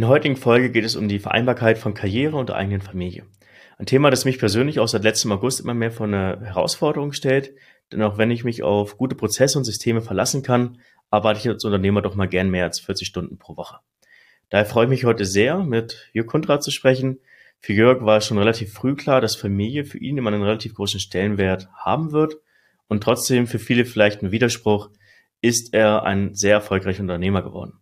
In der heutigen Folge geht es um die Vereinbarkeit von Karriere und der eigenen Familie. Ein Thema, das mich persönlich auch seit letztem August immer mehr vor eine Herausforderung stellt, denn auch wenn ich mich auf gute Prozesse und Systeme verlassen kann, arbeite ich als Unternehmer doch mal gern mehr als 40 Stunden pro Woche. Daher freue ich mich heute sehr, mit Jörg Kundrat zu sprechen. Für Jörg war es schon relativ früh klar, dass Familie für ihn immer einen relativ großen Stellenwert haben wird und trotzdem für viele vielleicht ein Widerspruch, ist er ein sehr erfolgreicher Unternehmer geworden.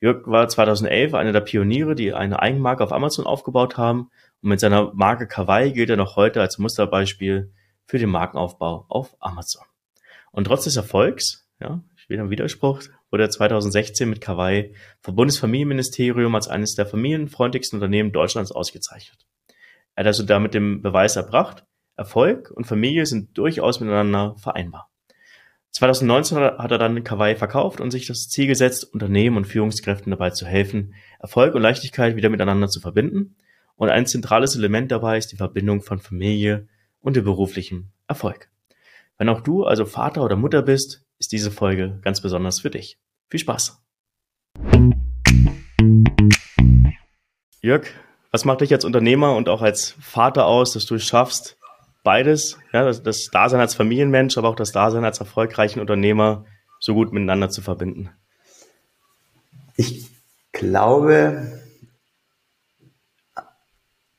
Jörg war 2011 einer der Pioniere, die eine Eigenmarke auf Amazon aufgebaut haben und mit seiner Marke Kawaii gilt er noch heute als Musterbeispiel für den Markenaufbau auf Amazon. Und trotz des Erfolgs, ja, wieder ein Widerspruch, wurde er 2016 mit Kawaii vom Bundesfamilienministerium als eines der familienfreundlichsten Unternehmen Deutschlands ausgezeichnet. Er hat also damit den Beweis erbracht, Erfolg und Familie sind durchaus miteinander vereinbar. 2019 hat er dann Kawaii verkauft und sich das Ziel gesetzt, Unternehmen und Führungskräften dabei zu helfen, Erfolg und Leichtigkeit wieder miteinander zu verbinden. Und ein zentrales Element dabei ist die Verbindung von Familie und dem beruflichen Erfolg. Wenn auch du also Vater oder Mutter bist, ist diese Folge ganz besonders für dich. Viel Spaß! Jörg, was macht dich als Unternehmer und auch als Vater aus, dass du es schaffst, beides, ja, das, das Dasein als Familienmensch, aber auch das Dasein als erfolgreichen Unternehmer so gut miteinander zu verbinden? Ich glaube,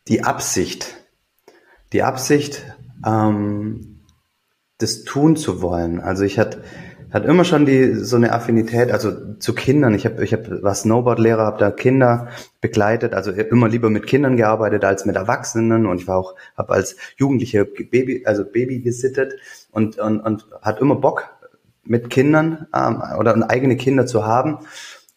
die Absicht, die Absicht, ähm, das tun zu wollen. Also ich hatte hat immer schon die so eine Affinität, also zu Kindern. Ich habe ich hab, war Snowboardlehrer, habe da Kinder begleitet, also immer lieber mit Kindern gearbeitet als mit Erwachsenen und ich war auch habe als Jugendliche Baby also Baby gesittet und und, und hat immer Bock mit Kindern ähm, oder eigene Kinder zu haben.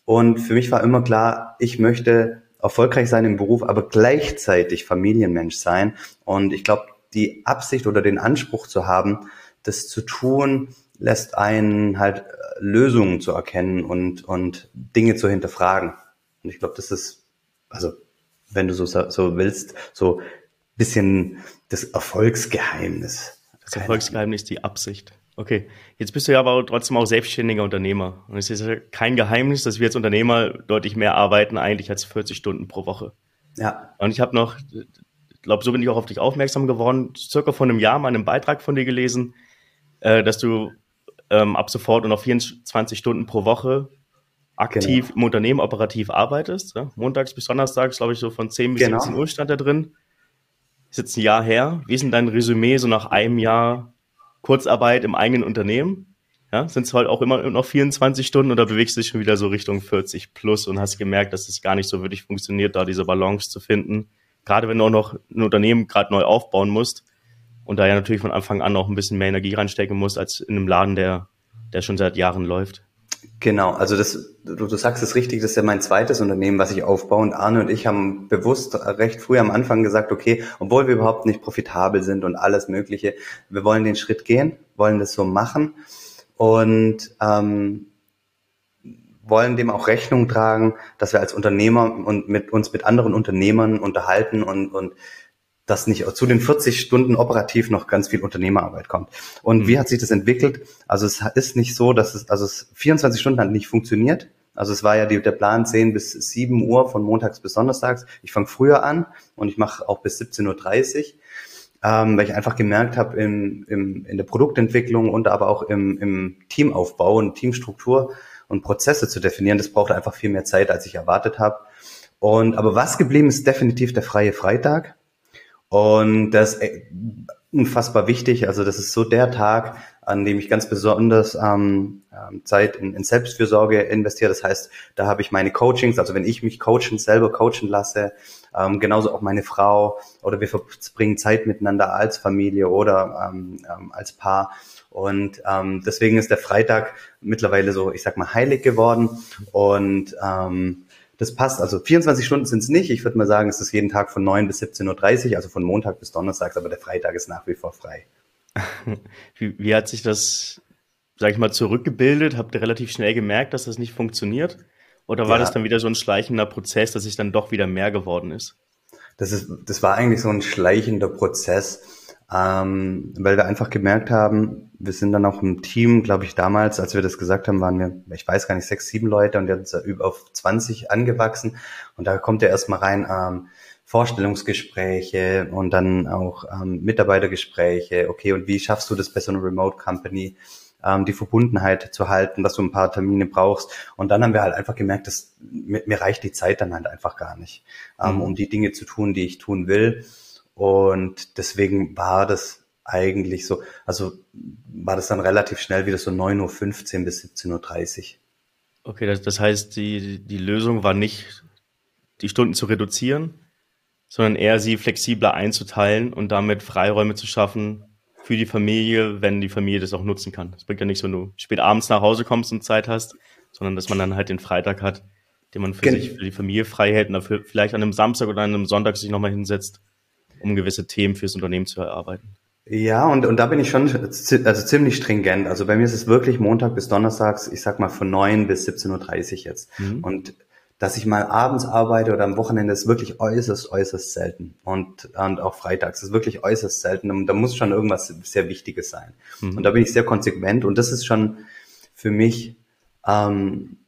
Und für mich war immer klar, ich möchte erfolgreich sein im Beruf, aber gleichzeitig Familienmensch sein. Und ich glaube, die Absicht oder den Anspruch zu haben, das zu tun, lässt einen halt äh, Lösungen zu erkennen und, und Dinge zu hinterfragen. Und ich glaube, das ist, also wenn du so, so willst, so bisschen das Erfolgsgeheimnis. Das Erfolgsgeheimnis, die Absicht. Okay, jetzt bist du ja aber trotzdem auch selbstständiger Unternehmer. Und es ist ja kein Geheimnis, dass wir als Unternehmer deutlich mehr arbeiten eigentlich als 40 Stunden pro Woche. Ja. Und ich habe noch, ich glaube, so bin ich auch auf dich aufmerksam geworden, circa vor einem Jahr mal einen Beitrag von dir gelesen, äh, dass du ähm, ab sofort und auf 24 Stunden pro Woche aktiv genau. im Unternehmen operativ arbeitest. Ja? Montags bis Donnerstags, glaube ich, so von 10 bis genau. 17 Uhr stand da drin. Ist jetzt ein Jahr her. Wie ist denn dein Resümee so nach einem Jahr Kurzarbeit im eigenen Unternehmen? Ja, sind es halt auch immer noch 24 Stunden oder bewegst du dich schon wieder so Richtung 40 plus und hast gemerkt, dass es gar nicht so wirklich funktioniert, da diese Balance zu finden? Gerade wenn du auch noch ein Unternehmen gerade neu aufbauen musst, und da ja natürlich von Anfang an auch ein bisschen mehr Energie reinstecken muss als in einem Laden, der, der schon seit Jahren läuft. Genau, also das, du, du sagst es richtig, das ist ja mein zweites Unternehmen, was ich aufbaue und Arne und ich haben bewusst recht früh am Anfang gesagt, okay, obwohl wir überhaupt nicht profitabel sind und alles Mögliche, wir wollen den Schritt gehen, wollen das so machen und ähm, wollen dem auch Rechnung tragen, dass wir als Unternehmer und mit uns mit anderen Unternehmern unterhalten und, und dass nicht zu den 40 Stunden operativ noch ganz viel Unternehmerarbeit kommt. Und mhm. wie hat sich das entwickelt? Also es ist nicht so, dass es, also es 24 Stunden hat nicht funktioniert. Also es war ja die, der Plan 10 bis 7 Uhr von montags bis donnerstags. Ich fange früher an und ich mache auch bis 17.30 Uhr, ähm, weil ich einfach gemerkt habe im, im, in der Produktentwicklung und aber auch im, im Teamaufbau und Teamstruktur und Prozesse zu definieren, das braucht einfach viel mehr Zeit, als ich erwartet habe. Und aber was geblieben ist definitiv der freie Freitag. Und das ist unfassbar wichtig. Also das ist so der Tag, an dem ich ganz besonders ähm, ähm, Zeit in, in Selbstfürsorge investiere. Das heißt, da habe ich meine Coachings, also wenn ich mich coachen, selber coachen lasse, ähm, genauso auch meine Frau oder wir verbringen Zeit miteinander als Familie oder ähm, ähm, als Paar. Und ähm, deswegen ist der Freitag mittlerweile so, ich sag mal, heilig geworden. Und ähm, das passt. Also 24 Stunden sind es nicht. Ich würde mal sagen, es ist jeden Tag von 9 bis 17.30 Uhr, also von Montag bis Donnerstag, aber der Freitag ist nach wie vor frei. Wie, wie hat sich das, sag ich mal, zurückgebildet? Habt ihr relativ schnell gemerkt, dass das nicht funktioniert? Oder war ja. das dann wieder so ein schleichender Prozess, dass sich dann doch wieder mehr geworden ist? Das ist, das war eigentlich so ein schleichender Prozess. Ähm, weil wir einfach gemerkt haben, wir sind dann auch im Team, glaube ich, damals, als wir das gesagt haben, waren wir, ich weiß gar nicht, sechs, sieben Leute und jetzt auf 20 angewachsen. Und da kommt ja erstmal rein ähm, Vorstellungsgespräche und dann auch ähm, Mitarbeitergespräche. Okay, und wie schaffst du das bei so einer Remote Company? ähm, die Verbundenheit zu halten, dass du ein paar Termine brauchst. Und dann haben wir halt einfach gemerkt, dass mir, mir reicht die Zeit dann halt einfach gar nicht, ähm, mhm. um die Dinge zu tun, die ich tun will. Und deswegen war das eigentlich so, also war das dann relativ schnell wieder so 9.15 Uhr bis 17.30 Uhr. Okay, das, das heißt, die, die Lösung war nicht, die Stunden zu reduzieren, sondern eher sie flexibler einzuteilen und damit Freiräume zu schaffen, für die Familie, wenn die Familie das auch nutzen kann. Es bringt ja nicht so, wenn du spät abends nach Hause kommst und Zeit hast, sondern dass man dann halt den Freitag hat, den man für Gen sich, für die Familie frei hält und dafür vielleicht an einem Samstag oder an einem Sonntag sich nochmal hinsetzt, um gewisse Themen fürs Unternehmen zu erarbeiten. Ja, und, und da bin ich schon also ziemlich stringent. Also bei mir ist es wirklich Montag bis Donnerstags, ich sag mal von 9 bis 17.30 Uhr jetzt. Mhm. Und dass ich mal abends arbeite oder am Wochenende ist wirklich äußerst, äußerst selten. Und, und auch freitags ist wirklich äußerst selten. Und da muss schon irgendwas sehr Wichtiges sein. Mhm. Und da bin ich sehr konsequent. Und das ist schon für mich, ähm,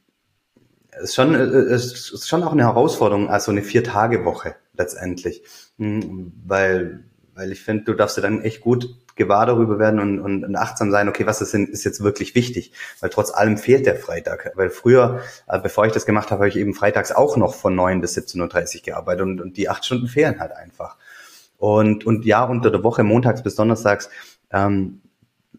ist schon, ist schon auch eine Herausforderung, also eine Vier-Tage-Woche letztendlich. Mhm, weil, weil ich finde, du darfst dir dann echt gut gewahr darüber werden und, und, und achtsam sein, okay, was ist, denn, ist jetzt wirklich wichtig? Weil trotz allem fehlt der Freitag. Weil früher, äh, bevor ich das gemacht habe, habe ich eben freitags auch noch von 9 bis 17.30 Uhr gearbeitet und, und die acht Stunden fehlen halt einfach. Und, und ja, unter der Woche, montags bis donnerstags, ähm,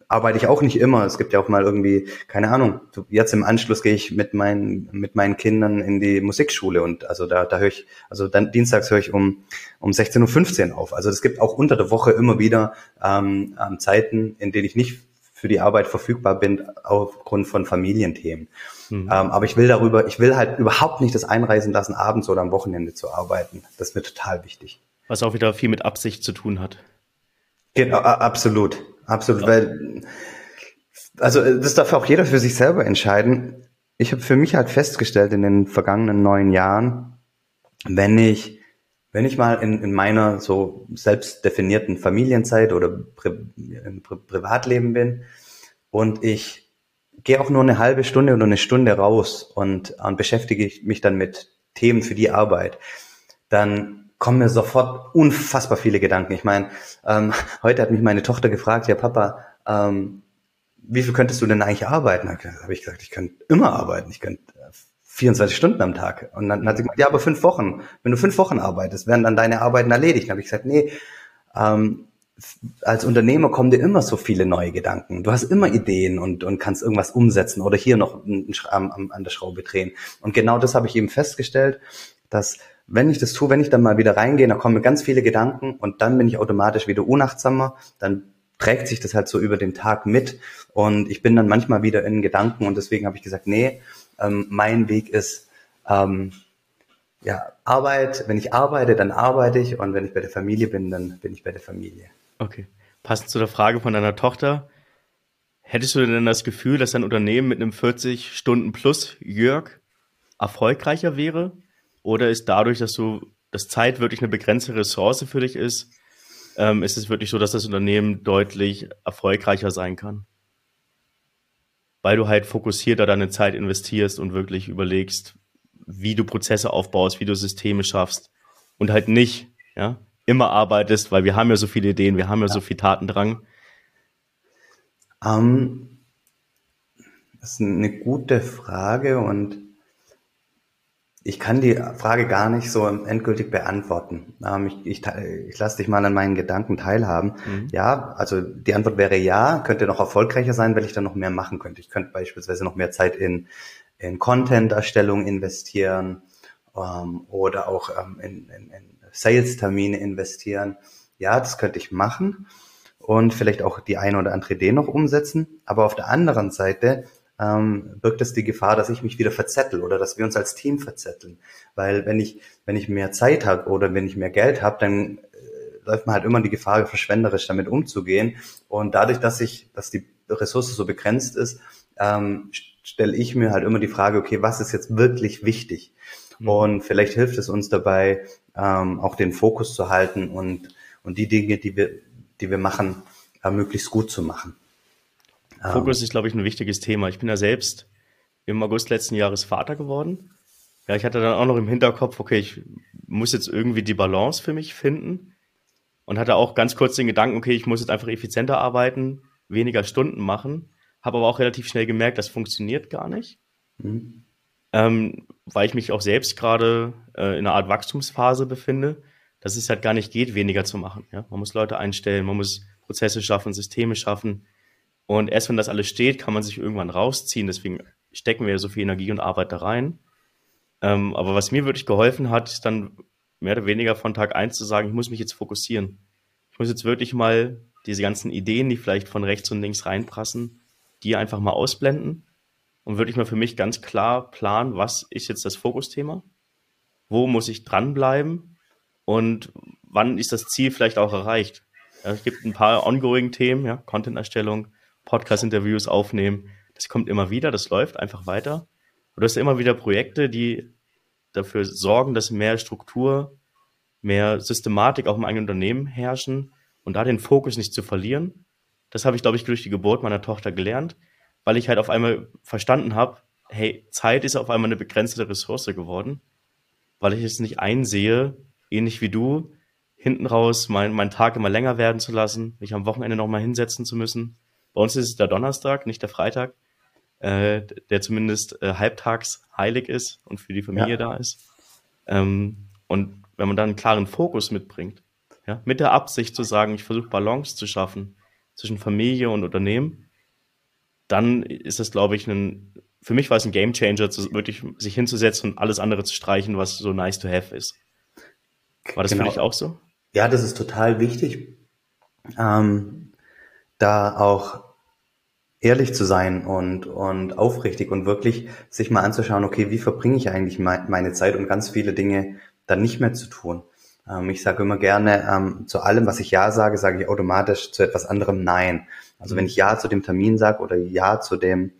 arbeite ich auch nicht immer. Es gibt ja auch mal irgendwie, keine Ahnung, jetzt im Anschluss gehe ich mit meinen, mit meinen Kindern in die Musikschule und also da, da höre ich, also dann dienstags höre ich um, um 16.15 Uhr auf. Also es gibt auch unter der Woche immer wieder ähm, ähm, Zeiten, in denen ich nicht für die Arbeit verfügbar bin aufgrund von Familienthemen. Mhm. Ähm, aber ich will darüber, ich will halt überhaupt nicht das einreisen lassen, abends oder am Wochenende zu arbeiten. Das ist mir total wichtig. Was auch wieder viel mit Absicht zu tun hat. Genau, absolut. Absolut, ja. weil also das darf auch jeder für sich selber entscheiden. Ich habe für mich halt festgestellt in den vergangenen neun Jahren, wenn ich wenn ich mal in, in meiner so selbst definierten Familienzeit oder Pri im Pri Privatleben bin und ich gehe auch nur eine halbe Stunde oder eine Stunde raus und, und beschäftige mich dann mit Themen für die Arbeit, dann kommen mir sofort unfassbar viele Gedanken. Ich meine, ähm, heute hat mich meine Tochter gefragt, ja Papa, ähm, wie viel könntest du denn eigentlich arbeiten? Da habe ich gesagt, ich könnte immer arbeiten. Ich könnte 24 äh, Stunden am Tag. Und dann hat sie gesagt, ja, aber fünf Wochen. Wenn du fünf Wochen arbeitest, werden dann deine Arbeiten erledigt. Dann habe ich gesagt, nee, ähm, als Unternehmer kommen dir immer so viele neue Gedanken. Du hast immer Ideen und, und kannst irgendwas umsetzen oder hier noch an, an der Schraube drehen. Und genau das habe ich eben festgestellt, dass wenn ich das tue, wenn ich dann mal wieder reingehe, dann kommen mir ganz viele Gedanken und dann bin ich automatisch wieder unachtsamer, dann trägt sich das halt so über den Tag mit und ich bin dann manchmal wieder in Gedanken und deswegen habe ich gesagt, nee, ähm, mein Weg ist ähm, ja Arbeit. Wenn ich arbeite, dann arbeite ich und wenn ich bei der Familie bin, dann bin ich bei der Familie. Okay. Passend zu der Frage von deiner Tochter, hättest du denn das Gefühl, dass dein Unternehmen mit einem 40 Stunden plus Jörg erfolgreicher wäre? Oder ist dadurch, dass du, dass Zeit wirklich eine begrenzte Ressource für dich ist, ähm, ist es wirklich so, dass das Unternehmen deutlich erfolgreicher sein kann? Weil du halt fokussierter deine Zeit investierst und wirklich überlegst, wie du Prozesse aufbaust, wie du Systeme schaffst und halt nicht, ja, immer arbeitest, weil wir haben ja so viele Ideen, wir haben ja, ja. so viel Tatendrang. Ähm, das ist eine gute Frage und ich kann die Frage gar nicht so endgültig beantworten. Ähm, ich, ich, ich lasse dich mal an meinen Gedanken teilhaben. Mhm. Ja, also die Antwort wäre ja, könnte noch erfolgreicher sein, weil ich dann noch mehr machen könnte. Ich könnte beispielsweise noch mehr Zeit in, in Content-Erstellung investieren ähm, oder auch ähm, in, in, in Sales-Termine investieren. Ja, das könnte ich machen und vielleicht auch die eine oder andere Idee noch umsetzen. Aber auf der anderen Seite ähm, birgt es die Gefahr, dass ich mich wieder verzettel oder dass wir uns als Team verzetteln. Weil wenn ich, wenn ich mehr Zeit habe oder wenn ich mehr Geld habe, dann äh, läuft man halt immer die Gefahr, verschwenderisch damit umzugehen. Und dadurch, dass ich, dass die Ressource so begrenzt ist, ähm, stelle ich mir halt immer die Frage, okay, was ist jetzt wirklich wichtig? Mhm. Und vielleicht hilft es uns dabei, ähm, auch den Fokus zu halten und, und die Dinge, die wir, die wir machen, äh, möglichst gut zu machen. Fokus ähm, ist, glaube ich, ein wichtiges Thema. Ich bin ja selbst im August letzten Jahres Vater geworden. Ja, ich hatte dann auch noch im Hinterkopf, okay, ich muss jetzt irgendwie die Balance für mich finden und hatte auch ganz kurz den Gedanken, okay, ich muss jetzt einfach effizienter arbeiten, weniger Stunden machen, habe aber auch relativ schnell gemerkt, das funktioniert gar nicht, mhm. ähm, weil ich mich auch selbst gerade äh, in einer Art Wachstumsphase befinde, dass es halt gar nicht geht, weniger zu machen. Ja? Man muss Leute einstellen, man muss Prozesse schaffen, Systeme schaffen und erst wenn das alles steht, kann man sich irgendwann rausziehen. Deswegen stecken wir so viel Energie und Arbeit da rein. Ähm, aber was mir wirklich geholfen hat, ist dann mehr oder weniger von Tag eins zu sagen, ich muss mich jetzt fokussieren. Ich muss jetzt wirklich mal diese ganzen Ideen, die vielleicht von rechts und links reinprassen, die einfach mal ausblenden und wirklich mal für mich ganz klar planen, was ist jetzt das Fokusthema? Wo muss ich dranbleiben? Und wann ist das Ziel vielleicht auch erreicht? Ja, es gibt ein paar ongoing Themen, ja, Content-Erstellung, Podcast-Interviews aufnehmen. Das kommt immer wieder, das läuft einfach weiter. Und du hast immer wieder Projekte, die dafür sorgen, dass mehr Struktur, mehr Systematik auch im eigenen Unternehmen herrschen und da den Fokus nicht zu verlieren. Das habe ich, glaube ich, durch die Geburt meiner Tochter gelernt, weil ich halt auf einmal verstanden habe, hey, Zeit ist auf einmal eine begrenzte Ressource geworden, weil ich es nicht einsehe, ähnlich wie du, hinten raus meinen mein Tag immer länger werden zu lassen, mich am Wochenende nochmal hinsetzen zu müssen. Bei uns ist es der Donnerstag, nicht der Freitag äh, der zumindest äh, halbtags heilig ist und für die Familie ja. da ist. Ähm, und wenn man dann einen klaren Fokus mitbringt, ja, mit der Absicht zu sagen, ich versuche Balance zu schaffen zwischen Familie und Unternehmen, dann ist das, glaube ich, ein, für mich war es ein Gamechanger, wirklich sich hinzusetzen und alles andere zu streichen, was so nice to have ist. War das genau. für dich auch so? Ja, das ist total wichtig, ähm, da auch ehrlich zu sein und, und aufrichtig und wirklich sich mal anzuschauen, okay, wie verbringe ich eigentlich meine Zeit und ganz viele Dinge dann nicht mehr zu tun. Ähm, ich sage immer gerne, ähm, zu allem, was ich Ja sage, sage ich automatisch zu etwas anderem Nein. Also wenn ich Ja zu dem Termin sage oder Ja zu dem,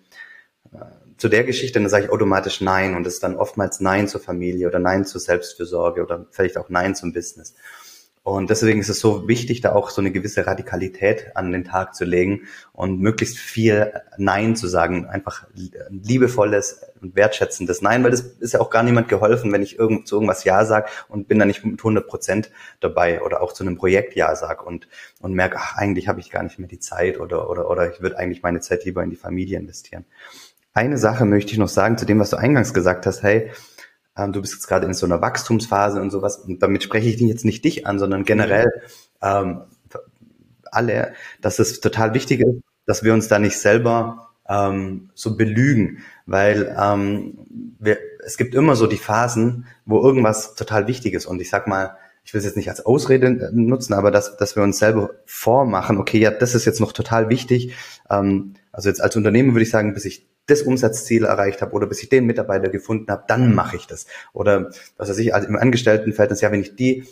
äh, zu der Geschichte, dann sage ich automatisch Nein und es ist dann oftmals Nein zur Familie oder Nein zur Selbstfürsorge oder vielleicht auch Nein zum Business. Und deswegen ist es so wichtig, da auch so eine gewisse Radikalität an den Tag zu legen und möglichst viel Nein zu sagen. Einfach liebevolles und wertschätzendes Nein, weil das ist ja auch gar niemand geholfen, wenn ich irgend, zu irgendwas Ja sage und bin da nicht mit 100 Prozent dabei oder auch zu einem Projekt Ja sag und, und merke, ach, eigentlich habe ich gar nicht mehr die Zeit oder, oder, oder ich würde eigentlich meine Zeit lieber in die Familie investieren. Eine Sache möchte ich noch sagen zu dem, was du eingangs gesagt hast. Hey, ähm, du bist jetzt gerade in so einer Wachstumsphase und sowas. Und damit spreche ich jetzt nicht dich an, sondern generell ähm, alle, dass es total wichtig ist, dass wir uns da nicht selber ähm, so belügen, weil ähm, wir, es gibt immer so die Phasen, wo irgendwas total wichtig ist. Und ich sag mal, ich will es jetzt nicht als Ausrede nutzen, aber dass, dass wir uns selber vormachen, okay, ja, das ist jetzt noch total wichtig. Ähm, also jetzt als Unternehmen würde ich sagen, bis ich das Umsatzziel erreicht habe oder bis ich den Mitarbeiter gefunden habe, dann mache ich das. Oder was weiß ich, also im Angestelltenverhältnis, ja, wenn ich die,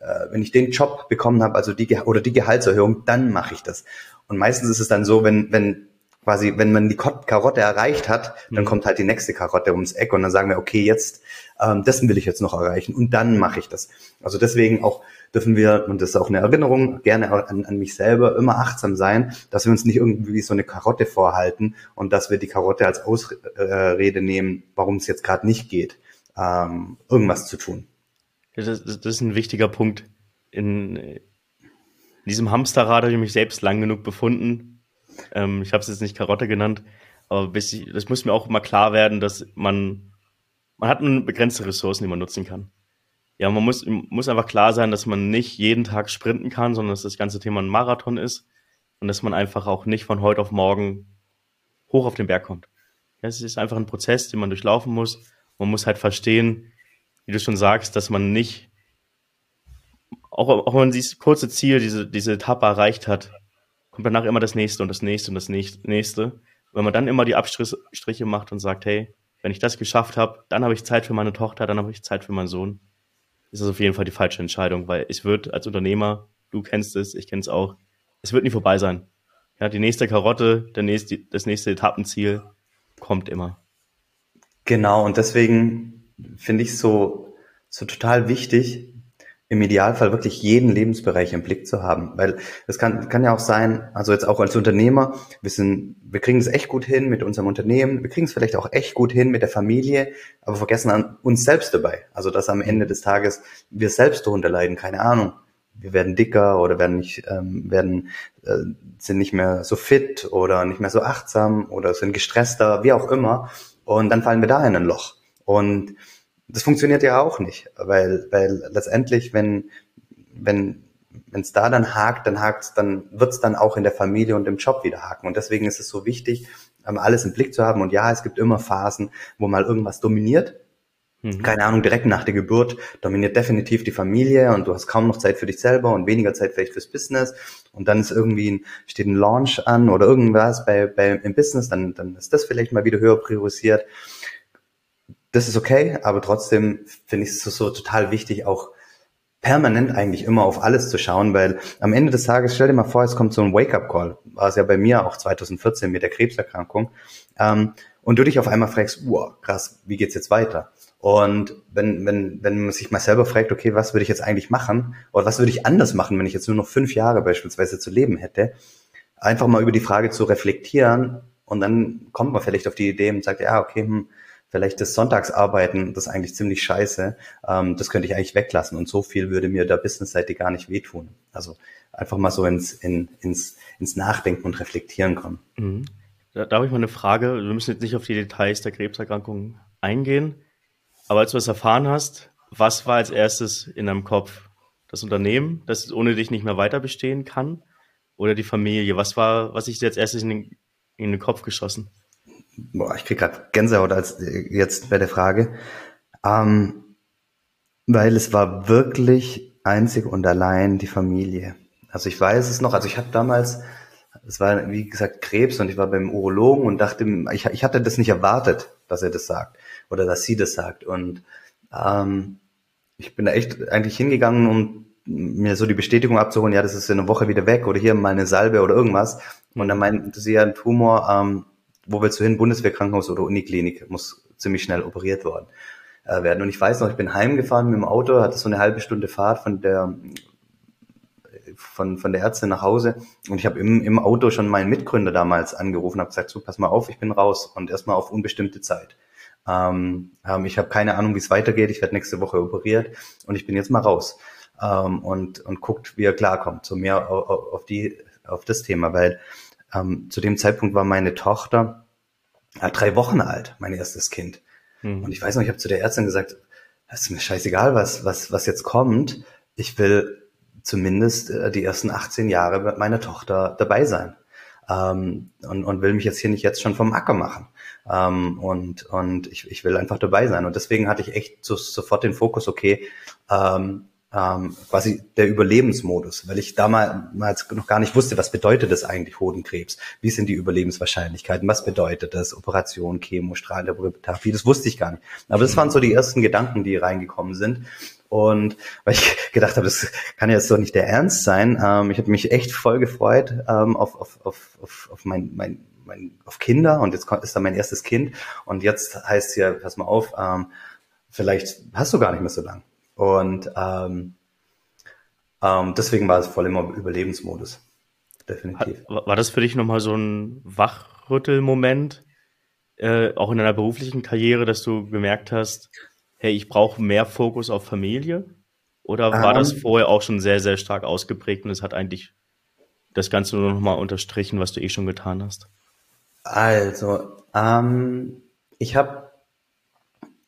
äh, wenn ich den Job bekommen habe, also die oder die Gehaltserhöhung, dann mache ich das. Und meistens ist es dann so, wenn, wenn quasi, wenn man die Karotte erreicht hat, dann mhm. kommt halt die nächste Karotte ums Eck und dann sagen wir, okay, jetzt, ähm, dessen will ich jetzt noch erreichen und dann mache ich das. Also deswegen auch dürfen wir, und das ist auch eine Erinnerung, gerne an, an mich selber, immer achtsam sein, dass wir uns nicht irgendwie so eine Karotte vorhalten und dass wir die Karotte als Ausrede nehmen, warum es jetzt gerade nicht geht, ähm, irgendwas zu tun. Das, das, ist ein wichtiger Punkt. In, in diesem Hamsterrad habe ich mich selbst lang genug befunden. Ähm, ich habe es jetzt nicht Karotte genannt, aber bis ich, das muss mir auch mal klar werden, dass man, man hat eine begrenzte Ressourcen, die man nutzen kann ja, man muss, muss einfach klar sein, dass man nicht jeden Tag sprinten kann, sondern dass das ganze Thema ein Marathon ist und dass man einfach auch nicht von heute auf morgen hoch auf den Berg kommt. Ja, es ist einfach ein Prozess, den man durchlaufen muss. Man muss halt verstehen, wie du schon sagst, dass man nicht, auch, auch wenn man dieses kurze Ziel, diese, diese Etappe erreicht hat, kommt danach immer das nächste und das nächste und das nächste. Wenn man dann immer die Abstriche macht und sagt, hey, wenn ich das geschafft habe, dann habe ich Zeit für meine Tochter, dann habe ich Zeit für meinen Sohn ist das auf jeden Fall die falsche Entscheidung, weil es wird als Unternehmer, du kennst es, ich kenne es auch, es wird nie vorbei sein. Ja, die nächste Karotte, der nächste, das nächste Etappenziel kommt immer. Genau, und deswegen finde ich so, so total wichtig, im Idealfall wirklich jeden Lebensbereich im Blick zu haben. Weil es kann, kann ja auch sein, also jetzt auch als Unternehmer, wir sind, wir kriegen es echt gut hin mit unserem Unternehmen, wir kriegen es vielleicht auch echt gut hin mit der Familie, aber vergessen an uns selbst dabei. Also dass am Ende des Tages wir selbst darunter leiden, keine Ahnung. Wir werden dicker oder werden nicht, ähm, werden, äh, sind nicht mehr so fit oder nicht mehr so achtsam oder sind gestresster, wie auch immer. Und dann fallen wir da in ein Loch. Und das funktioniert ja auch nicht, weil, weil letztendlich, wenn, wenn, wenn es da dann hakt, dann hakt dann wird es dann auch in der Familie und im Job wieder haken. Und deswegen ist es so wichtig, ähm, alles im Blick zu haben. Und ja, es gibt immer Phasen, wo mal irgendwas dominiert. Mhm. Keine Ahnung, direkt nach der Geburt dominiert definitiv die Familie und du hast kaum noch Zeit für dich selber und weniger Zeit vielleicht fürs Business. Und dann ist irgendwie ein, steht ein Launch an oder irgendwas bei, bei im Business, dann, dann ist das vielleicht mal wieder höher priorisiert das ist okay, aber trotzdem finde ich es so, so total wichtig, auch permanent eigentlich immer auf alles zu schauen, weil am Ende des Tages, stell dir mal vor, es kommt so ein Wake-up-Call, war es ja bei mir auch 2014 mit der Krebserkrankung, ähm, und du dich auf einmal fragst, wow, krass, wie geht's jetzt weiter? Und wenn, wenn, wenn man sich mal selber fragt, okay, was würde ich jetzt eigentlich machen? Oder was würde ich anders machen, wenn ich jetzt nur noch fünf Jahre beispielsweise zu leben hätte? Einfach mal über die Frage zu reflektieren und dann kommt man vielleicht auf die Idee und sagt, ja, okay, hm, vielleicht das Sonntagsarbeiten, das ist eigentlich ziemlich scheiße, ähm, das könnte ich eigentlich weglassen und so viel würde mir der Businessseite gar nicht wehtun. Also einfach mal so ins, in, ins, ins Nachdenken und Reflektieren kommen. Mhm. Da, da habe ich mal eine Frage. Wir müssen jetzt nicht auf die Details der Krebserkrankung eingehen, aber als du das erfahren hast, was war als erstes in deinem Kopf? Das Unternehmen, das ohne dich nicht mehr weiter bestehen kann? Oder die Familie? Was war, was ist dir als erstes in den, in den Kopf geschossen? Boah, ich krieg gerade Gänsehaut als jetzt bei der Frage, ähm, weil es war wirklich einzig und allein die Familie. Also ich weiß es noch, also ich habe damals, es war wie gesagt Krebs und ich war beim Urologen und dachte, ich, ich hatte das nicht erwartet, dass er das sagt oder dass sie das sagt und ähm, ich bin da echt eigentlich hingegangen, um mir so die Bestätigung abzuholen, ja, das ist in einer Woche wieder weg oder hier mal eine Salbe oder irgendwas. Und dann meinte sie ja, ein Tumor, ähm, wo willst du hin? Bundeswehrkrankenhaus oder Uniklinik, muss ziemlich schnell operiert worden äh, werden. Und ich weiß noch, ich bin heimgefahren mit dem Auto, hatte so eine halbe Stunde Fahrt von der von, von der Ärztin nach Hause und ich habe im, im Auto schon meinen Mitgründer damals angerufen, habe gesagt, so pass mal auf, ich bin raus und erstmal auf unbestimmte Zeit. Ähm, ähm, ich habe keine Ahnung, wie es weitergeht, ich werde nächste Woche operiert und ich bin jetzt mal raus ähm, und, und guckt, wie er klarkommt, so mehr auf, auf, die, auf das Thema, weil ähm, zu dem Zeitpunkt war meine Tochter äh, drei Wochen alt, mein erstes Kind. Mhm. Und ich weiß noch, ich habe zu der Ärztin gesagt, es ist mir scheißegal, was, was, was jetzt kommt. Ich will zumindest äh, die ersten 18 Jahre mit meiner Tochter dabei sein. Ähm, und, und will mich jetzt hier nicht jetzt schon vom Acker machen. Ähm, und und ich, ich will einfach dabei sein. Und deswegen hatte ich echt so, sofort den Fokus, okay, ähm, ähm, quasi der Überlebensmodus, weil ich damals noch gar nicht wusste, was bedeutet das eigentlich Hodenkrebs? Wie sind die Überlebenswahrscheinlichkeiten? Was bedeutet das? Operation, Chemo, Strahlentherapie, das wusste ich gar nicht. Aber das waren so die ersten Gedanken, die reingekommen sind. Und weil ich gedacht habe, das kann jetzt doch nicht der Ernst sein. Ähm, ich habe mich echt voll gefreut ähm, auf, auf, auf, auf, auf mein, mein, mein, auf Kinder und jetzt ist da mein erstes Kind. Und jetzt heißt hier, pass mal auf, ähm, vielleicht hast du gar nicht mehr so lang. Und ähm, ähm, deswegen war es voll im Überlebensmodus. Definitiv. War, war das für dich nochmal so ein Wachrüttelmoment, äh, auch in deiner beruflichen Karriere, dass du gemerkt hast, hey, ich brauche mehr Fokus auf Familie? Oder war um, das ähm. vorher auch schon sehr, sehr stark ausgeprägt und es hat eigentlich das Ganze nur nochmal unterstrichen, was du eh schon getan hast? Also, ähm, ich habe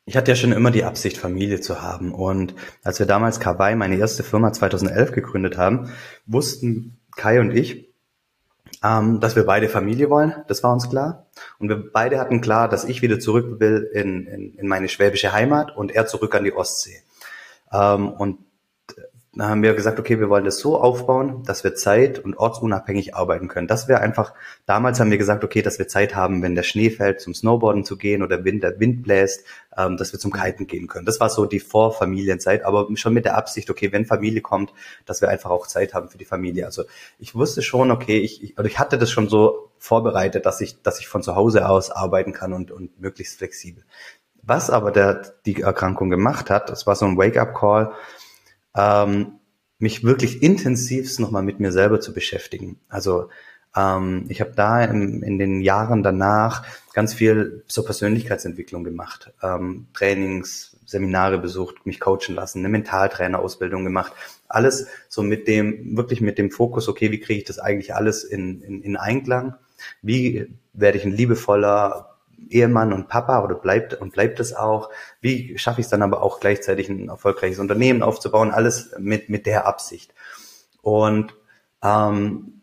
ich hatte ja schon immer die Absicht, Familie zu haben. Und als wir damals Kawaii, meine erste Firma 2011 gegründet haben, wussten Kai und ich, ähm, dass wir beide Familie wollen. Das war uns klar. Und wir beide hatten klar, dass ich wieder zurück will in, in, in meine schwäbische Heimat und er zurück an die Ostsee. Ähm, und dann haben wir gesagt, okay, wir wollen das so aufbauen, dass wir zeit- und ortsunabhängig arbeiten können. Das wäre einfach, damals haben wir gesagt, okay, dass wir Zeit haben, wenn der Schnee fällt, zum Snowboarden zu gehen oder wenn der Wind bläst, ähm, dass wir zum Kiten gehen können. Das war so die Vorfamilienzeit, aber schon mit der Absicht, okay, wenn Familie kommt, dass wir einfach auch Zeit haben für die Familie. Also ich wusste schon, okay, ich, ich, oder ich hatte das schon so vorbereitet, dass ich, dass ich von zu Hause aus arbeiten kann und, und möglichst flexibel. Was aber der, die Erkrankung gemacht hat, das war so ein Wake-up-Call, ähm, mich wirklich intensivst nochmal mit mir selber zu beschäftigen. Also ähm, ich habe da im, in den Jahren danach ganz viel so Persönlichkeitsentwicklung gemacht, ähm, Trainings, Seminare besucht, mich coachen lassen, eine Mentaltrainerausbildung gemacht. Alles so mit dem, wirklich mit dem Fokus, okay, wie kriege ich das eigentlich alles in, in, in Einklang? Wie werde ich ein liebevoller Ehemann und Papa oder bleibt und bleibt es auch? Wie schaffe ich es dann aber auch gleichzeitig ein erfolgreiches Unternehmen aufzubauen? Alles mit, mit der Absicht. Und ähm,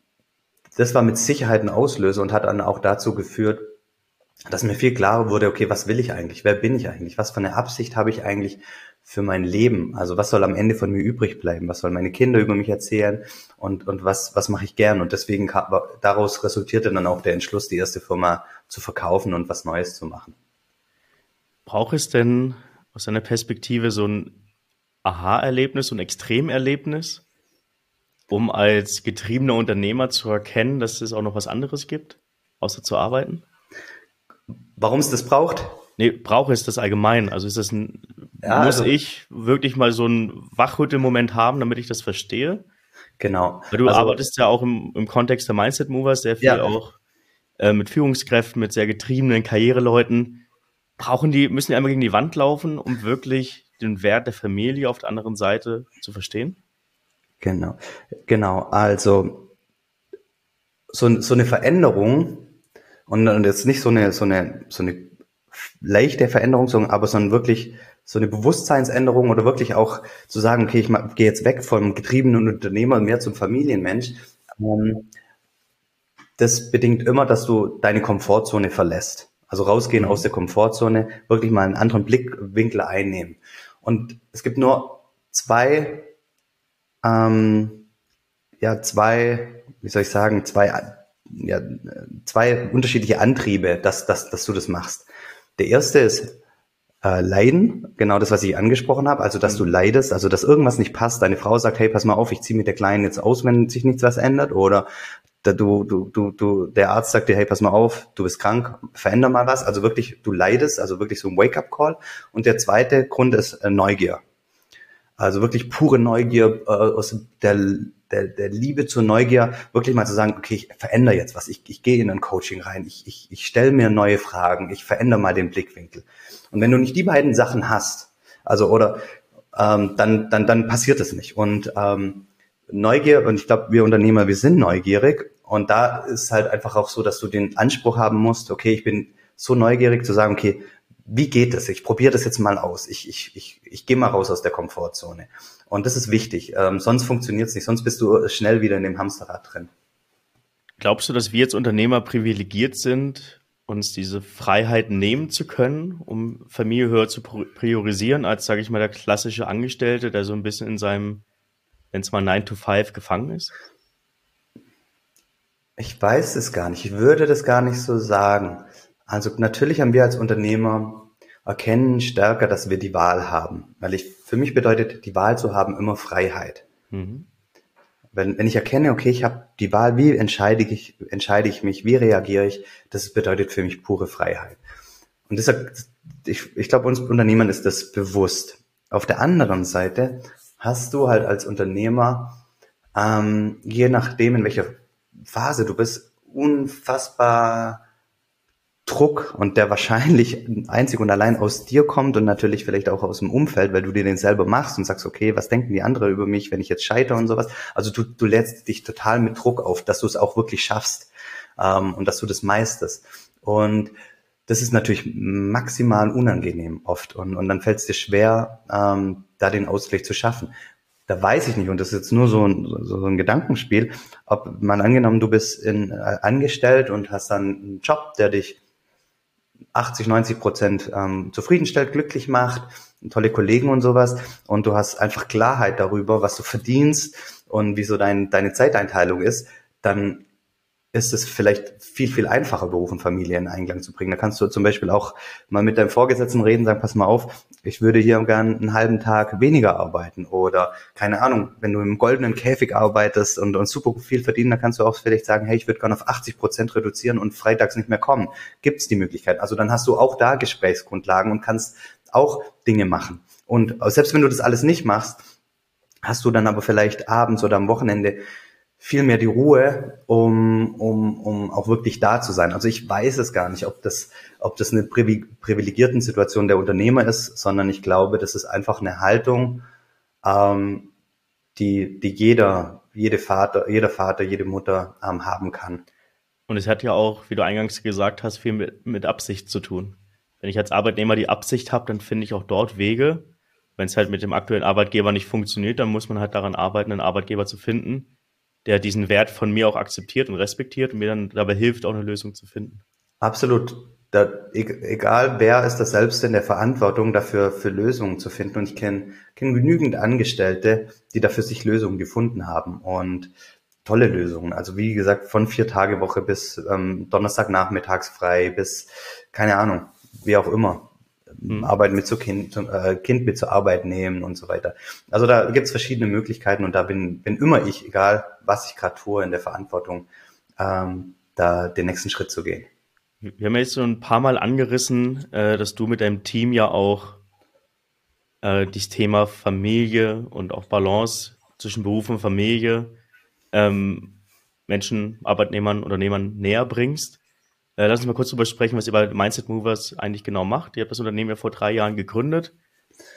das war mit Sicherheit ein Auslöser und hat dann auch dazu geführt, dass mir viel klarer wurde, okay, was will ich eigentlich? Wer bin ich eigentlich? Was für eine Absicht habe ich eigentlich für mein Leben? Also was soll am Ende von mir übrig bleiben? Was sollen meine Kinder über mich erzählen? Und, und was, was mache ich gern? Und deswegen daraus resultierte dann auch der Entschluss, die erste Firma zu verkaufen und was Neues zu machen. Braucht es denn aus deiner Perspektive so ein Aha-Erlebnis, so ein Extremerlebnis, um als getriebener Unternehmer zu erkennen, dass es auch noch was anderes gibt, außer zu arbeiten? Warum es das braucht? Nee, brauche es das allgemein? Also ist das ein, ja, muss also, ich wirklich mal so einen Wachrüttelmoment haben, damit ich das verstehe? Genau. Weil du also, arbeitest ja auch im, im Kontext der Mindset Movers sehr viel ja. auch äh, mit Führungskräften, mit sehr getriebenen Karriereleuten. Brauchen die, müssen die einmal gegen die Wand laufen, um wirklich den Wert der Familie auf der anderen Seite zu verstehen? Genau, genau. Also so, so eine Veränderung und, und jetzt nicht so eine, so eine, so eine leichte Veränderung, sondern aber sondern wirklich so eine Bewusstseinsänderung oder wirklich auch zu sagen, okay, ich gehe jetzt weg vom getriebenen Unternehmer mehr zum Familienmensch. Ähm, das bedingt immer, dass du deine Komfortzone verlässt. Also rausgehen mhm. aus der Komfortzone, wirklich mal einen anderen Blickwinkel einnehmen. Und es gibt nur zwei, ähm, ja, zwei, wie soll ich sagen, zwei ja, zwei unterschiedliche Antriebe, dass, dass, dass du das machst. Der erste ist äh, Leiden, genau das, was ich angesprochen habe, also dass mhm. du leidest, also dass irgendwas nicht passt. Deine Frau sagt, hey, pass mal auf, ich ziehe mit der Kleinen jetzt aus, wenn sich nichts was ändert, oder du, du, du, du, der Arzt sagt dir, hey, pass mal auf, du bist krank, veränder mal was. Also wirklich, du leidest, also wirklich so ein Wake-up-Call. Und der zweite Grund ist äh, Neugier. Also wirklich pure Neugier äh, aus der der, der Liebe zur Neugier, wirklich mal zu sagen, okay, ich verändere jetzt was, ich, ich gehe in ein Coaching rein, ich, ich, ich stelle mir neue Fragen, ich verändere mal den Blickwinkel. Und wenn du nicht die beiden Sachen hast, also oder ähm, dann, dann, dann passiert es nicht. Und ähm, Neugier, und ich glaube, wir Unternehmer, wir sind neugierig. Und da ist halt einfach auch so, dass du den Anspruch haben musst, okay, ich bin so neugierig zu sagen, okay, wie geht es? Ich probiere das jetzt mal aus. Ich, ich, ich, ich gehe mal raus aus der Komfortzone. Und das ist wichtig. Ähm, sonst funktioniert es nicht. Sonst bist du schnell wieder in dem Hamsterrad drin. Glaubst du, dass wir als Unternehmer privilegiert sind, uns diese Freiheit nehmen zu können, um Familie höher zu priorisieren, als, sage ich mal, der klassische Angestellte, der so ein bisschen in seinem, wenn es mal 9 to 5 gefangen ist? Ich weiß es gar nicht. Ich würde das gar nicht so sagen. Also natürlich haben wir als Unternehmer erkennen stärker, dass wir die Wahl haben. Weil ich, für mich bedeutet die Wahl zu haben immer Freiheit. Mhm. Wenn, wenn ich erkenne, okay, ich habe die Wahl, wie entscheide ich, entscheide ich mich, wie reagiere ich, das bedeutet für mich pure Freiheit. Und deshalb, ich, ich glaube, uns Unternehmern ist das bewusst. Auf der anderen Seite hast du halt als Unternehmer, ähm, je nachdem, in welcher Phase du bist, unfassbar Druck und der wahrscheinlich einzig und allein aus dir kommt und natürlich vielleicht auch aus dem Umfeld, weil du dir den selber machst und sagst, okay, was denken die anderen über mich, wenn ich jetzt scheitere und sowas. Also du, du lädst dich total mit Druck auf, dass du es auch wirklich schaffst ähm, und dass du das meisterst. Und das ist natürlich maximal unangenehm oft und, und dann fällt es dir schwer, ähm, da den Ausgleich zu schaffen. Da weiß ich nicht, und das ist jetzt nur so ein, so ein Gedankenspiel, ob man angenommen, du bist in, äh, angestellt und hast dann einen Job, der dich 80, 90 Prozent ähm, zufriedenstellt, glücklich macht, tolle Kollegen und sowas. Und du hast einfach Klarheit darüber, was du verdienst und wieso dein, deine Zeiteinteilung ist, dann ist es vielleicht viel, viel einfacher, Beruf und Familie in Einklang zu bringen. Da kannst du zum Beispiel auch mal mit deinem Vorgesetzten reden, sagen, pass mal auf, ich würde hier gern einen halben Tag weniger arbeiten oder keine Ahnung, wenn du im goldenen Käfig arbeitest und, und super viel verdienen, dann kannst du auch vielleicht sagen, hey, ich würde gerne auf 80 Prozent reduzieren und freitags nicht mehr kommen. Gibt es die Möglichkeit? Also dann hast du auch da Gesprächsgrundlagen und kannst auch Dinge machen. Und selbst wenn du das alles nicht machst, hast du dann aber vielleicht abends oder am Wochenende viel mehr die Ruhe, um, um, um auch wirklich da zu sein. Also ich weiß es gar nicht, ob das, ob das eine privilegierten Situation der Unternehmer ist, sondern ich glaube, das ist einfach eine Haltung, ähm, die, die jeder, jede Vater, jeder Vater, jede Mutter ähm, haben kann. Und es hat ja auch, wie du eingangs gesagt hast, viel mit, mit Absicht zu tun. Wenn ich als Arbeitnehmer die Absicht habe, dann finde ich auch dort Wege. Wenn es halt mit dem aktuellen Arbeitgeber nicht funktioniert, dann muss man halt daran arbeiten, einen Arbeitgeber zu finden, der diesen Wert von mir auch akzeptiert und respektiert und mir dann dabei hilft, auch eine Lösung zu finden. Absolut. Da, e-, egal wer ist das selbst in der Verantwortung dafür, für Lösungen zu finden. Und ich kenne kenn genügend Angestellte, die dafür sich Lösungen gefunden haben und tolle Lösungen. Also wie gesagt, von vier Tage Woche bis ähm, Donnerstag nachmittags frei bis, keine Ahnung, wie auch immer. Mhm. Arbeit mit zu Kind, äh, Kind mit zur Arbeit nehmen und so weiter. Also da gibt's verschiedene Möglichkeiten und da bin, bin immer ich, egal was ich gerade tue, in der Verantwortung, ähm, da den nächsten Schritt zu gehen. Wir haben jetzt so ein paar Mal angerissen, äh, dass du mit deinem Team ja auch äh, das Thema Familie und auch Balance zwischen Beruf und Familie ähm, Menschen, Arbeitnehmern, Unternehmern näher bringst. Äh, lass uns mal kurz darüber sprechen, was ihr bei Mindset Movers eigentlich genau macht. Ihr habt das Unternehmen ja vor drei Jahren gegründet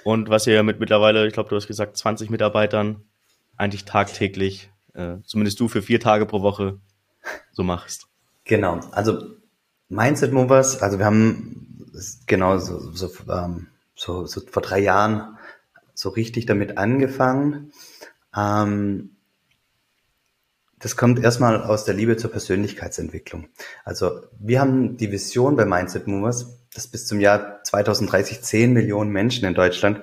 und was ihr mit mittlerweile, ich glaube, du hast gesagt, 20 Mitarbeitern eigentlich tagtäglich, äh, zumindest du für vier Tage pro Woche so machst. Genau, also Mindset Movers, also wir haben genau so, so, ähm, so, so vor drei Jahren so richtig damit angefangen. Ähm, das kommt erstmal aus der Liebe zur Persönlichkeitsentwicklung. Also wir haben die Vision bei Mindset Movers, dass bis zum Jahr 2030 10 Millionen Menschen in Deutschland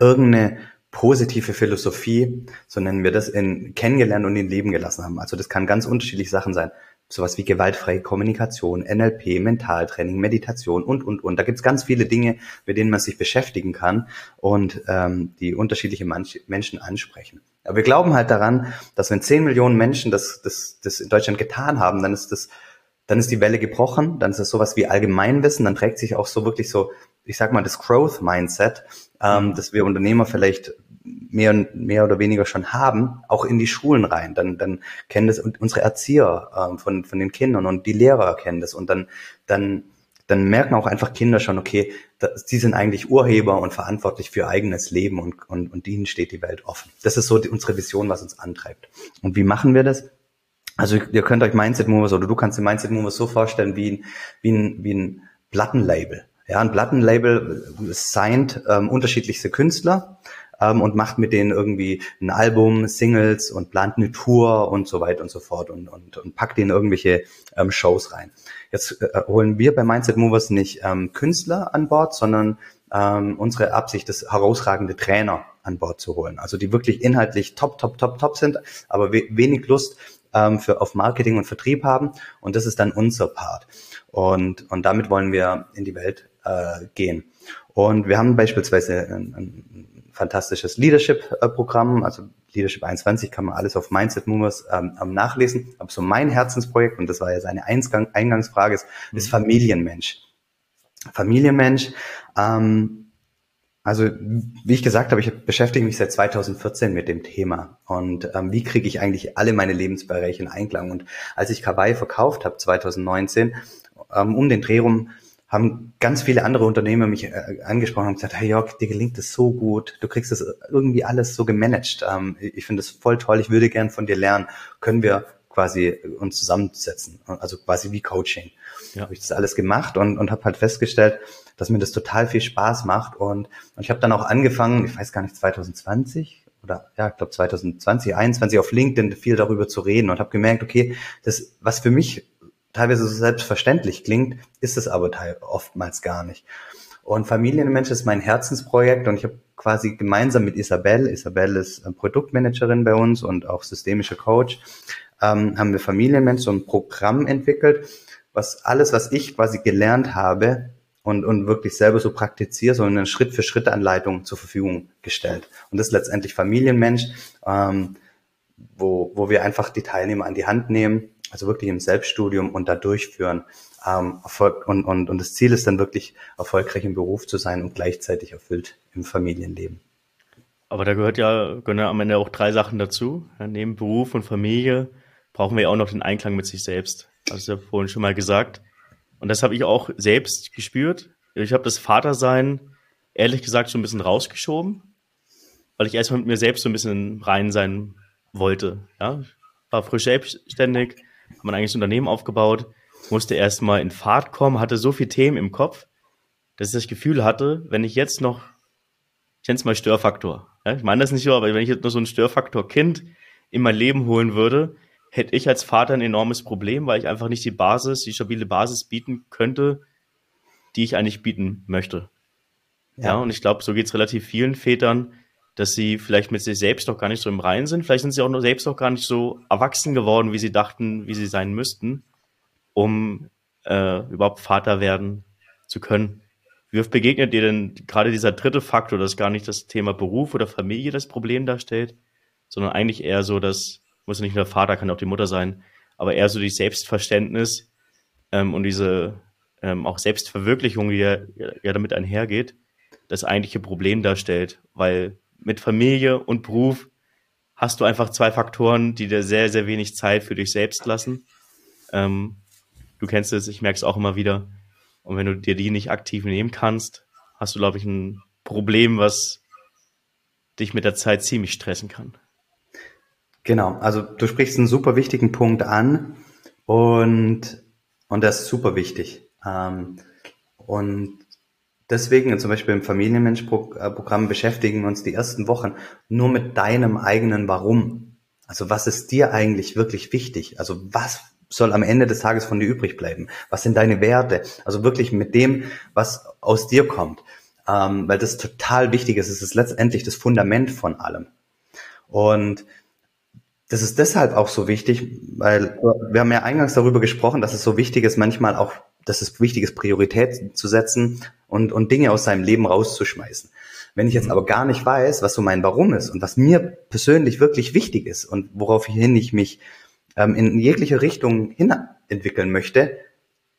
irgendeine positive Philosophie, so nennen wir das, in kennengelernt und in Leben gelassen haben. Also das kann ganz unterschiedliche Sachen sein. Sowas wie gewaltfreie Kommunikation, NLP, Mentaltraining, Meditation und, und, und. Da gibt's ganz viele Dinge, mit denen man sich beschäftigen kann und ähm, die unterschiedliche Menschen ansprechen. Aber wir glauben halt daran, dass wenn 10 Millionen Menschen das, das, das in Deutschland getan haben, dann ist das, dann ist die Welle gebrochen, dann ist es sowas wie Allgemeinwissen, dann trägt sich auch so wirklich so, ich sag mal, das Growth Mindset, ähm, dass wir Unternehmer vielleicht mehr, mehr oder weniger schon haben, auch in die Schulen rein. Dann, dann kennen das unsere Erzieher ähm, von, von den Kindern und die Lehrer kennen das und dann, dann dann merken auch einfach Kinder schon, okay, sie sind eigentlich Urheber und verantwortlich für eigenes Leben und, und, und ihnen steht die Welt offen. Das ist so die, unsere Vision, was uns antreibt. Und wie machen wir das? Also ihr könnt euch Mindset Movers oder du kannst dir Mindset Movers so vorstellen wie ein, wie ein, wie ein Plattenlabel. Ja, ein Plattenlabel signed ähm, unterschiedlichste Künstler ähm, und macht mit denen irgendwie ein Album, Singles und plant eine Tour und so weiter und so fort und, und, und packt denen irgendwelche ähm, Shows rein. Jetzt äh, holen wir bei Mindset Movers nicht ähm, Künstler an Bord, sondern ähm, unsere Absicht ist, herausragende Trainer an Bord zu holen. Also die wirklich inhaltlich top, top, top, top sind, aber we wenig Lust ähm, für, auf Marketing und Vertrieb haben. Und das ist dann unser Part. Und, und damit wollen wir in die Welt äh, gehen. Und wir haben beispielsweise ein, ein fantastisches Leadership-Programm, also Leadership 21 kann man alles auf Mindset Movers ähm, nachlesen. Aber so mein Herzensprojekt, und das war ja seine Eingang, Eingangsfrage, ist, ist Familienmensch. Familienmensch, ähm, also wie ich gesagt habe, ich beschäftige mich seit 2014 mit dem Thema und ähm, wie kriege ich eigentlich alle meine Lebensbereiche in Einklang. Und als ich Kawaii verkauft habe 2019, ähm, um den Dreh rum, haben ganz viele andere Unternehmer mich äh, angesprochen und gesagt, hey Jörg, dir gelingt das so gut, du kriegst das irgendwie alles so gemanagt. Ähm, ich finde das voll toll, ich würde gern von dir lernen. Können wir quasi uns zusammensetzen, also quasi wie Coaching. Ja. Habe ich das alles gemacht und, und habe halt festgestellt, dass mir das total viel Spaß macht und, und ich habe dann auch angefangen, ich weiß gar nicht, 2020 oder ja, ich glaube 2020, 2021 auf LinkedIn viel darüber zu reden und habe gemerkt, okay, das was für mich teilweise so selbstverständlich klingt, ist es aber oftmals gar nicht. Und Familienmensch ist mein Herzensprojekt und ich habe quasi gemeinsam mit Isabel, Isabel ist Produktmanagerin bei uns und auch systemische Coach, ähm, haben wir Familienmensch so ein Programm entwickelt, was alles, was ich quasi gelernt habe und, und wirklich selber so praktiziere, so eine Schritt-für-Schritt-Anleitung zur Verfügung gestellt. Und das ist letztendlich Familienmensch, ähm, wo, wo wir einfach die Teilnehmer an die Hand nehmen also wirklich im Selbststudium und da durchführen. Ähm, Erfolg, und, und, und das Ziel ist dann wirklich, erfolgreich im Beruf zu sein und gleichzeitig erfüllt im Familienleben. Aber da gehört ja, gehören ja am Ende auch drei Sachen dazu. Ja, neben Beruf und Familie brauchen wir ja auch noch den Einklang mit sich selbst. Das ja vorhin schon mal gesagt. Und das habe ich auch selbst gespürt. Ich habe das Vatersein ehrlich gesagt schon ein bisschen rausgeschoben, weil ich erstmal mit mir selbst so ein bisschen rein sein wollte. Ja, war frisch selbstständig, man eigentlich ein Unternehmen aufgebaut, musste erstmal in Fahrt kommen, hatte so viele Themen im Kopf, dass ich das Gefühl hatte, wenn ich jetzt noch, ich nenne es mal Störfaktor. Ja, ich meine das nicht so, aber wenn ich jetzt noch so ein Störfaktor-Kind in mein Leben holen würde, hätte ich als Vater ein enormes Problem, weil ich einfach nicht die Basis, die stabile Basis bieten könnte, die ich eigentlich bieten möchte. Ja, ja und ich glaube, so geht es relativ vielen Vätern, dass sie vielleicht mit sich selbst noch gar nicht so im Reinen sind. Vielleicht sind sie auch noch selbst noch gar nicht so erwachsen geworden, wie sie dachten, wie sie sein müssten, um äh, überhaupt Vater werden zu können. Wie oft begegnet dir denn gerade dieser dritte Faktor, dass gar nicht das Thema Beruf oder Familie das Problem darstellt, sondern eigentlich eher so, dass, muss nicht nur der Vater, kann auch die Mutter sein, aber eher so die Selbstverständnis ähm, und diese ähm, auch Selbstverwirklichung, die ja, ja damit einhergeht, das eigentliche Problem darstellt, weil mit Familie und Beruf hast du einfach zwei Faktoren, die dir sehr, sehr wenig Zeit für dich selbst lassen. Ähm, du kennst es, ich merke es auch immer wieder. Und wenn du dir die nicht aktiv nehmen kannst, hast du, glaube ich, ein Problem, was dich mit der Zeit ziemlich stressen kann. Genau, also du sprichst einen super wichtigen Punkt an und, und das ist super wichtig. Ähm, und deswegen, zum Beispiel im Familienmensch-Programm beschäftigen wir uns die ersten Wochen nur mit deinem eigenen Warum. Also was ist dir eigentlich wirklich wichtig? Also was soll am Ende des Tages von dir übrig bleiben? Was sind deine Werte? Also wirklich mit dem, was aus dir kommt. Ähm, weil das total wichtig ist. Es ist letztendlich das Fundament von allem. Und das ist deshalb auch so wichtig, weil wir haben ja eingangs darüber gesprochen, dass es so wichtig ist, manchmal auch, dass es wichtig ist, Priorität zu setzen und, und Dinge aus seinem Leben rauszuschmeißen. Wenn ich jetzt mhm. aber gar nicht weiß, was so mein Warum ist und was mir persönlich wirklich wichtig ist und woraufhin ich mich ähm, in jegliche Richtung hin entwickeln möchte,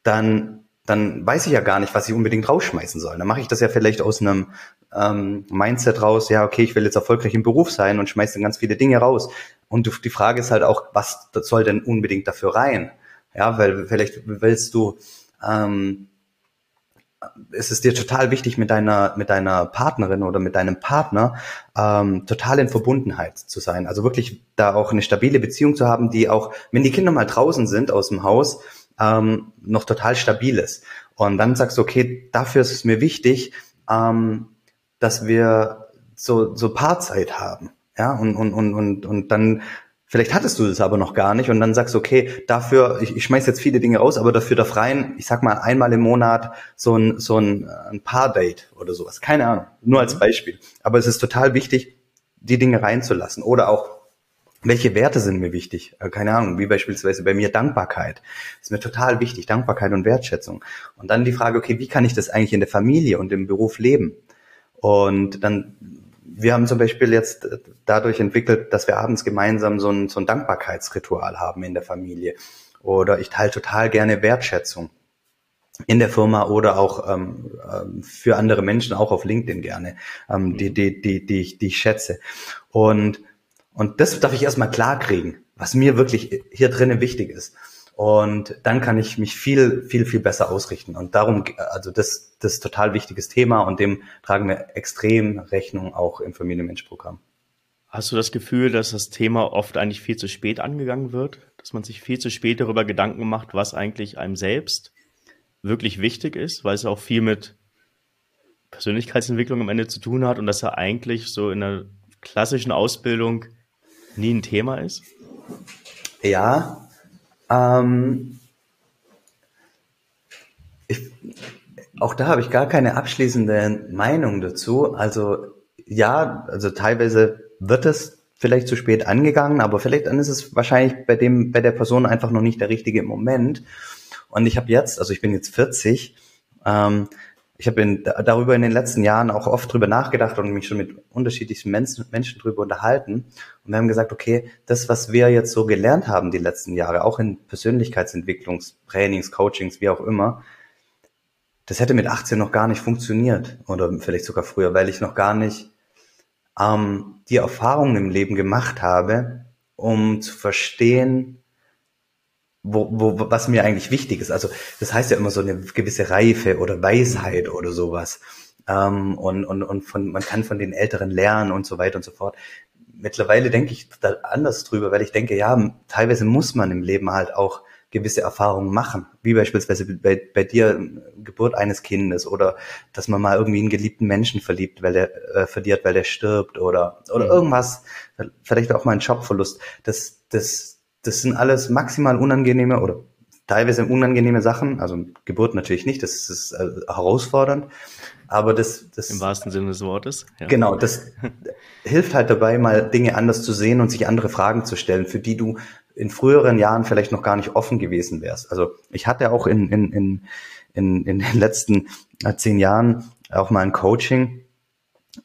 dann dann weiß ich ja gar nicht, was ich unbedingt rausschmeißen soll. Dann mache ich das ja vielleicht aus einem ähm, Mindset raus, ja, okay, ich will jetzt erfolgreich im Beruf sein und schmeiße dann ganz viele Dinge raus. Und die Frage ist halt auch, was soll denn unbedingt dafür rein? Ja, weil vielleicht willst du ähm, es ist dir total wichtig, mit deiner, mit deiner Partnerin oder mit deinem Partner ähm, total in Verbundenheit zu sein. Also wirklich da auch eine stabile Beziehung zu haben, die auch, wenn die Kinder mal draußen sind aus dem Haus, ähm, noch total stabil ist. Und dann sagst du, okay, dafür ist es mir wichtig, ähm, dass wir so, so Paarzeit haben. Ja, und, und, und, und, und dann Vielleicht hattest du das aber noch gar nicht und dann sagst du, okay, dafür, ich, ich schmeiß jetzt viele Dinge raus, aber dafür darf rein, ich sag mal, einmal im Monat so ein, so ein, ein Paar-Date oder sowas. Keine Ahnung. Nur als mhm. Beispiel. Aber es ist total wichtig, die Dinge reinzulassen. Oder auch, welche Werte sind mir wichtig? Äh, keine Ahnung, wie beispielsweise bei mir Dankbarkeit. ist mir total wichtig, Dankbarkeit und Wertschätzung. Und dann die Frage, okay, wie kann ich das eigentlich in der Familie und im Beruf leben? Und dann wir haben zum Beispiel jetzt dadurch entwickelt, dass wir abends gemeinsam so ein, so ein Dankbarkeitsritual haben in der Familie. Oder ich teile total gerne Wertschätzung in der Firma oder auch ähm, ähm für andere Menschen, auch auf LinkedIn gerne, ähm, die, die, die, die, ich, die ich schätze. Und, und das darf ich erstmal klar kriegen, was mir wirklich hier drinnen wichtig ist. Und dann kann ich mich viel, viel, viel besser ausrichten. Und darum, also das, das ist total wichtiges Thema und dem tragen wir extrem Rechnung auch im Familienmensch-Programm. Hast du das Gefühl, dass das Thema oft eigentlich viel zu spät angegangen wird? Dass man sich viel zu spät darüber Gedanken macht, was eigentlich einem selbst wirklich wichtig ist, weil es auch viel mit Persönlichkeitsentwicklung am Ende zu tun hat und dass er eigentlich so in der klassischen Ausbildung nie ein Thema ist? Ja, ähm, ich, auch da habe ich gar keine abschließende Meinung dazu. Also ja, also teilweise wird es vielleicht zu spät angegangen, aber vielleicht dann ist es wahrscheinlich bei dem bei der Person einfach noch nicht der richtige Moment. Und ich habe jetzt, also ich bin jetzt 40, ähm, ich habe darüber in den letzten Jahren auch oft drüber nachgedacht und mich schon mit unterschiedlichsten Menschen, Menschen drüber unterhalten. Und wir haben gesagt, okay, das, was wir jetzt so gelernt haben die letzten Jahre, auch in Persönlichkeitsentwicklungstrainings, Coachings, wie auch immer, das hätte mit 18 noch gar nicht funktioniert oder vielleicht sogar früher, weil ich noch gar nicht ähm, die Erfahrungen im Leben gemacht habe, um zu verstehen, wo, wo, was mir eigentlich wichtig ist. Also das heißt ja immer so eine gewisse Reife oder Weisheit oder sowas. Ähm, und und, und von, man kann von den Älteren lernen und so weiter und so fort. Mittlerweile denke ich da anders drüber, weil ich denke, ja, teilweise muss man im Leben halt auch gewisse Erfahrungen machen, wie beispielsweise bei, bei dir Geburt eines Kindes oder dass man mal irgendwie einen geliebten Menschen verliebt, weil er äh, verliert, weil er stirbt oder oder mhm. irgendwas, vielleicht auch mal ein Jobverlust. Das das das sind alles maximal unangenehme oder teilweise unangenehme Sachen. Also Geburt natürlich nicht, das ist äh, herausfordernd. Aber das, das im wahrsten Sinne des Wortes. Ja. Genau, das hilft halt dabei, mal Dinge anders zu sehen und sich andere Fragen zu stellen, für die du in früheren Jahren vielleicht noch gar nicht offen gewesen wärst. Also ich hatte auch in, in, in, in, in den letzten äh, zehn Jahren auch mal ein Coaching.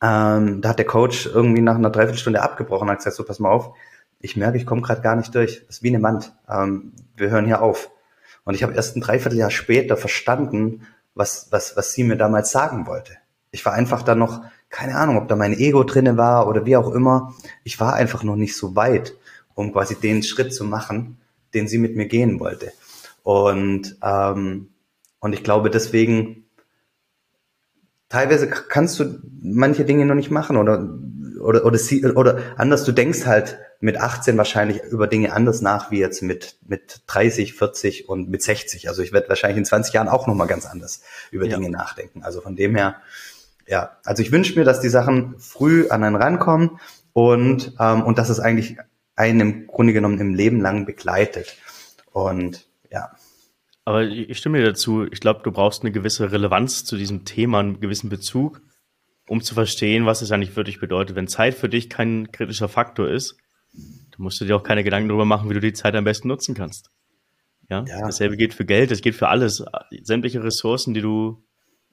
Ähm, da hat der Coach irgendwie nach einer Dreiviertelstunde abgebrochen und hat gesagt, so pass mal auf, ich merke, ich komme gerade gar nicht durch. Das ist wie eine Wand. Ähm, wir hören hier auf. Und ich habe erst ein Dreivierteljahr später verstanden, was, was, was sie mir damals sagen wollte. Ich war einfach da noch, keine Ahnung, ob da mein Ego drinne war oder wie auch immer. Ich war einfach noch nicht so weit, um quasi den Schritt zu machen, den sie mit mir gehen wollte. Und, ähm, und ich glaube, deswegen, teilweise kannst du manche Dinge noch nicht machen oder, oder, oder, sie, oder anders, du denkst halt mit 18 wahrscheinlich über Dinge anders nach wie jetzt mit, mit 30, 40 und mit 60. Also ich werde wahrscheinlich in 20 Jahren auch nochmal ganz anders über ja. Dinge nachdenken. Also von dem her, ja, also ich wünsche mir, dass die Sachen früh an einen rankommen und, ähm, und dass es eigentlich einen im Grunde genommen im Leben lang begleitet. Und ja. Aber ich stimme dir dazu. Ich glaube, du brauchst eine gewisse Relevanz zu diesem Thema, einen gewissen Bezug, um zu verstehen, was es eigentlich wirklich bedeutet. Wenn Zeit für dich kein kritischer Faktor ist, musst du dir auch keine Gedanken darüber machen, wie du die Zeit am besten nutzen kannst. Ja, ja. dasselbe gilt für Geld, das gilt für alles. Sämtliche Ressourcen, die du,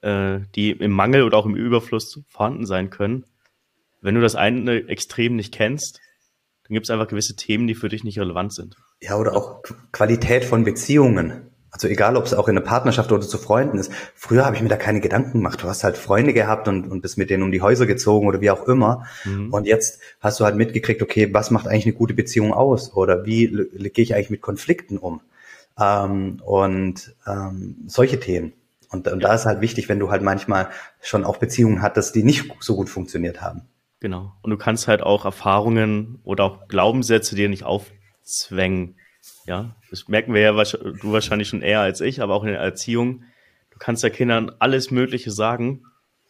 äh, die im Mangel oder auch im Überfluss vorhanden sein können. Wenn du das eine Extrem nicht kennst, dann gibt es einfach gewisse Themen, die für dich nicht relevant sind. Ja, oder auch Qualität von Beziehungen. Also egal, ob es auch in der Partnerschaft oder zu Freunden ist. Früher habe ich mir da keine Gedanken gemacht. Du hast halt Freunde gehabt und, und bist mit denen um die Häuser gezogen oder wie auch immer. Mhm. Und jetzt hast du halt mitgekriegt, okay, was macht eigentlich eine gute Beziehung aus? Oder wie gehe ich eigentlich mit Konflikten um? Ähm, und ähm, solche Themen. Und, und da ist halt wichtig, wenn du halt manchmal schon auch Beziehungen hattest, die nicht so gut funktioniert haben. Genau. Und du kannst halt auch Erfahrungen oder auch Glaubenssätze dir nicht aufzwängen ja, das merken wir ja du wahrscheinlich schon eher als ich, aber auch in der Erziehung. Du kannst der Kindern alles Mögliche sagen.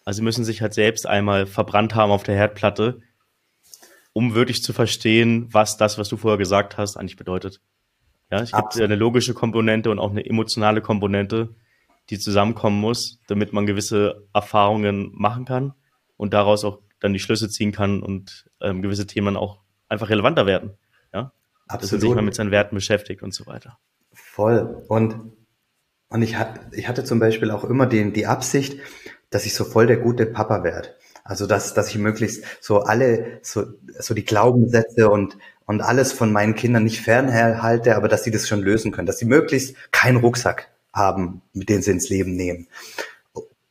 Also sie müssen sich halt selbst einmal verbrannt haben auf der Herdplatte, um wirklich zu verstehen, was das, was du vorher gesagt hast, eigentlich bedeutet. Ja, es gibt eine logische Komponente und auch eine emotionale Komponente, die zusammenkommen muss, damit man gewisse Erfahrungen machen kann und daraus auch dann die Schlüsse ziehen kann und ähm, gewisse Themen auch einfach relevanter werden. Absolut. Dass man sich mal mit seinen Werten beschäftigt und so weiter. Voll. Und, und ich, hatte, ich hatte zum Beispiel auch immer den, die Absicht, dass ich so voll der gute Papa werde. Also dass, dass ich möglichst so alle, so, so die Glaubenssätze und, und alles von meinen Kindern nicht fernhalte, aber dass sie das schon lösen können, dass sie möglichst keinen Rucksack haben, mit dem sie ins Leben nehmen.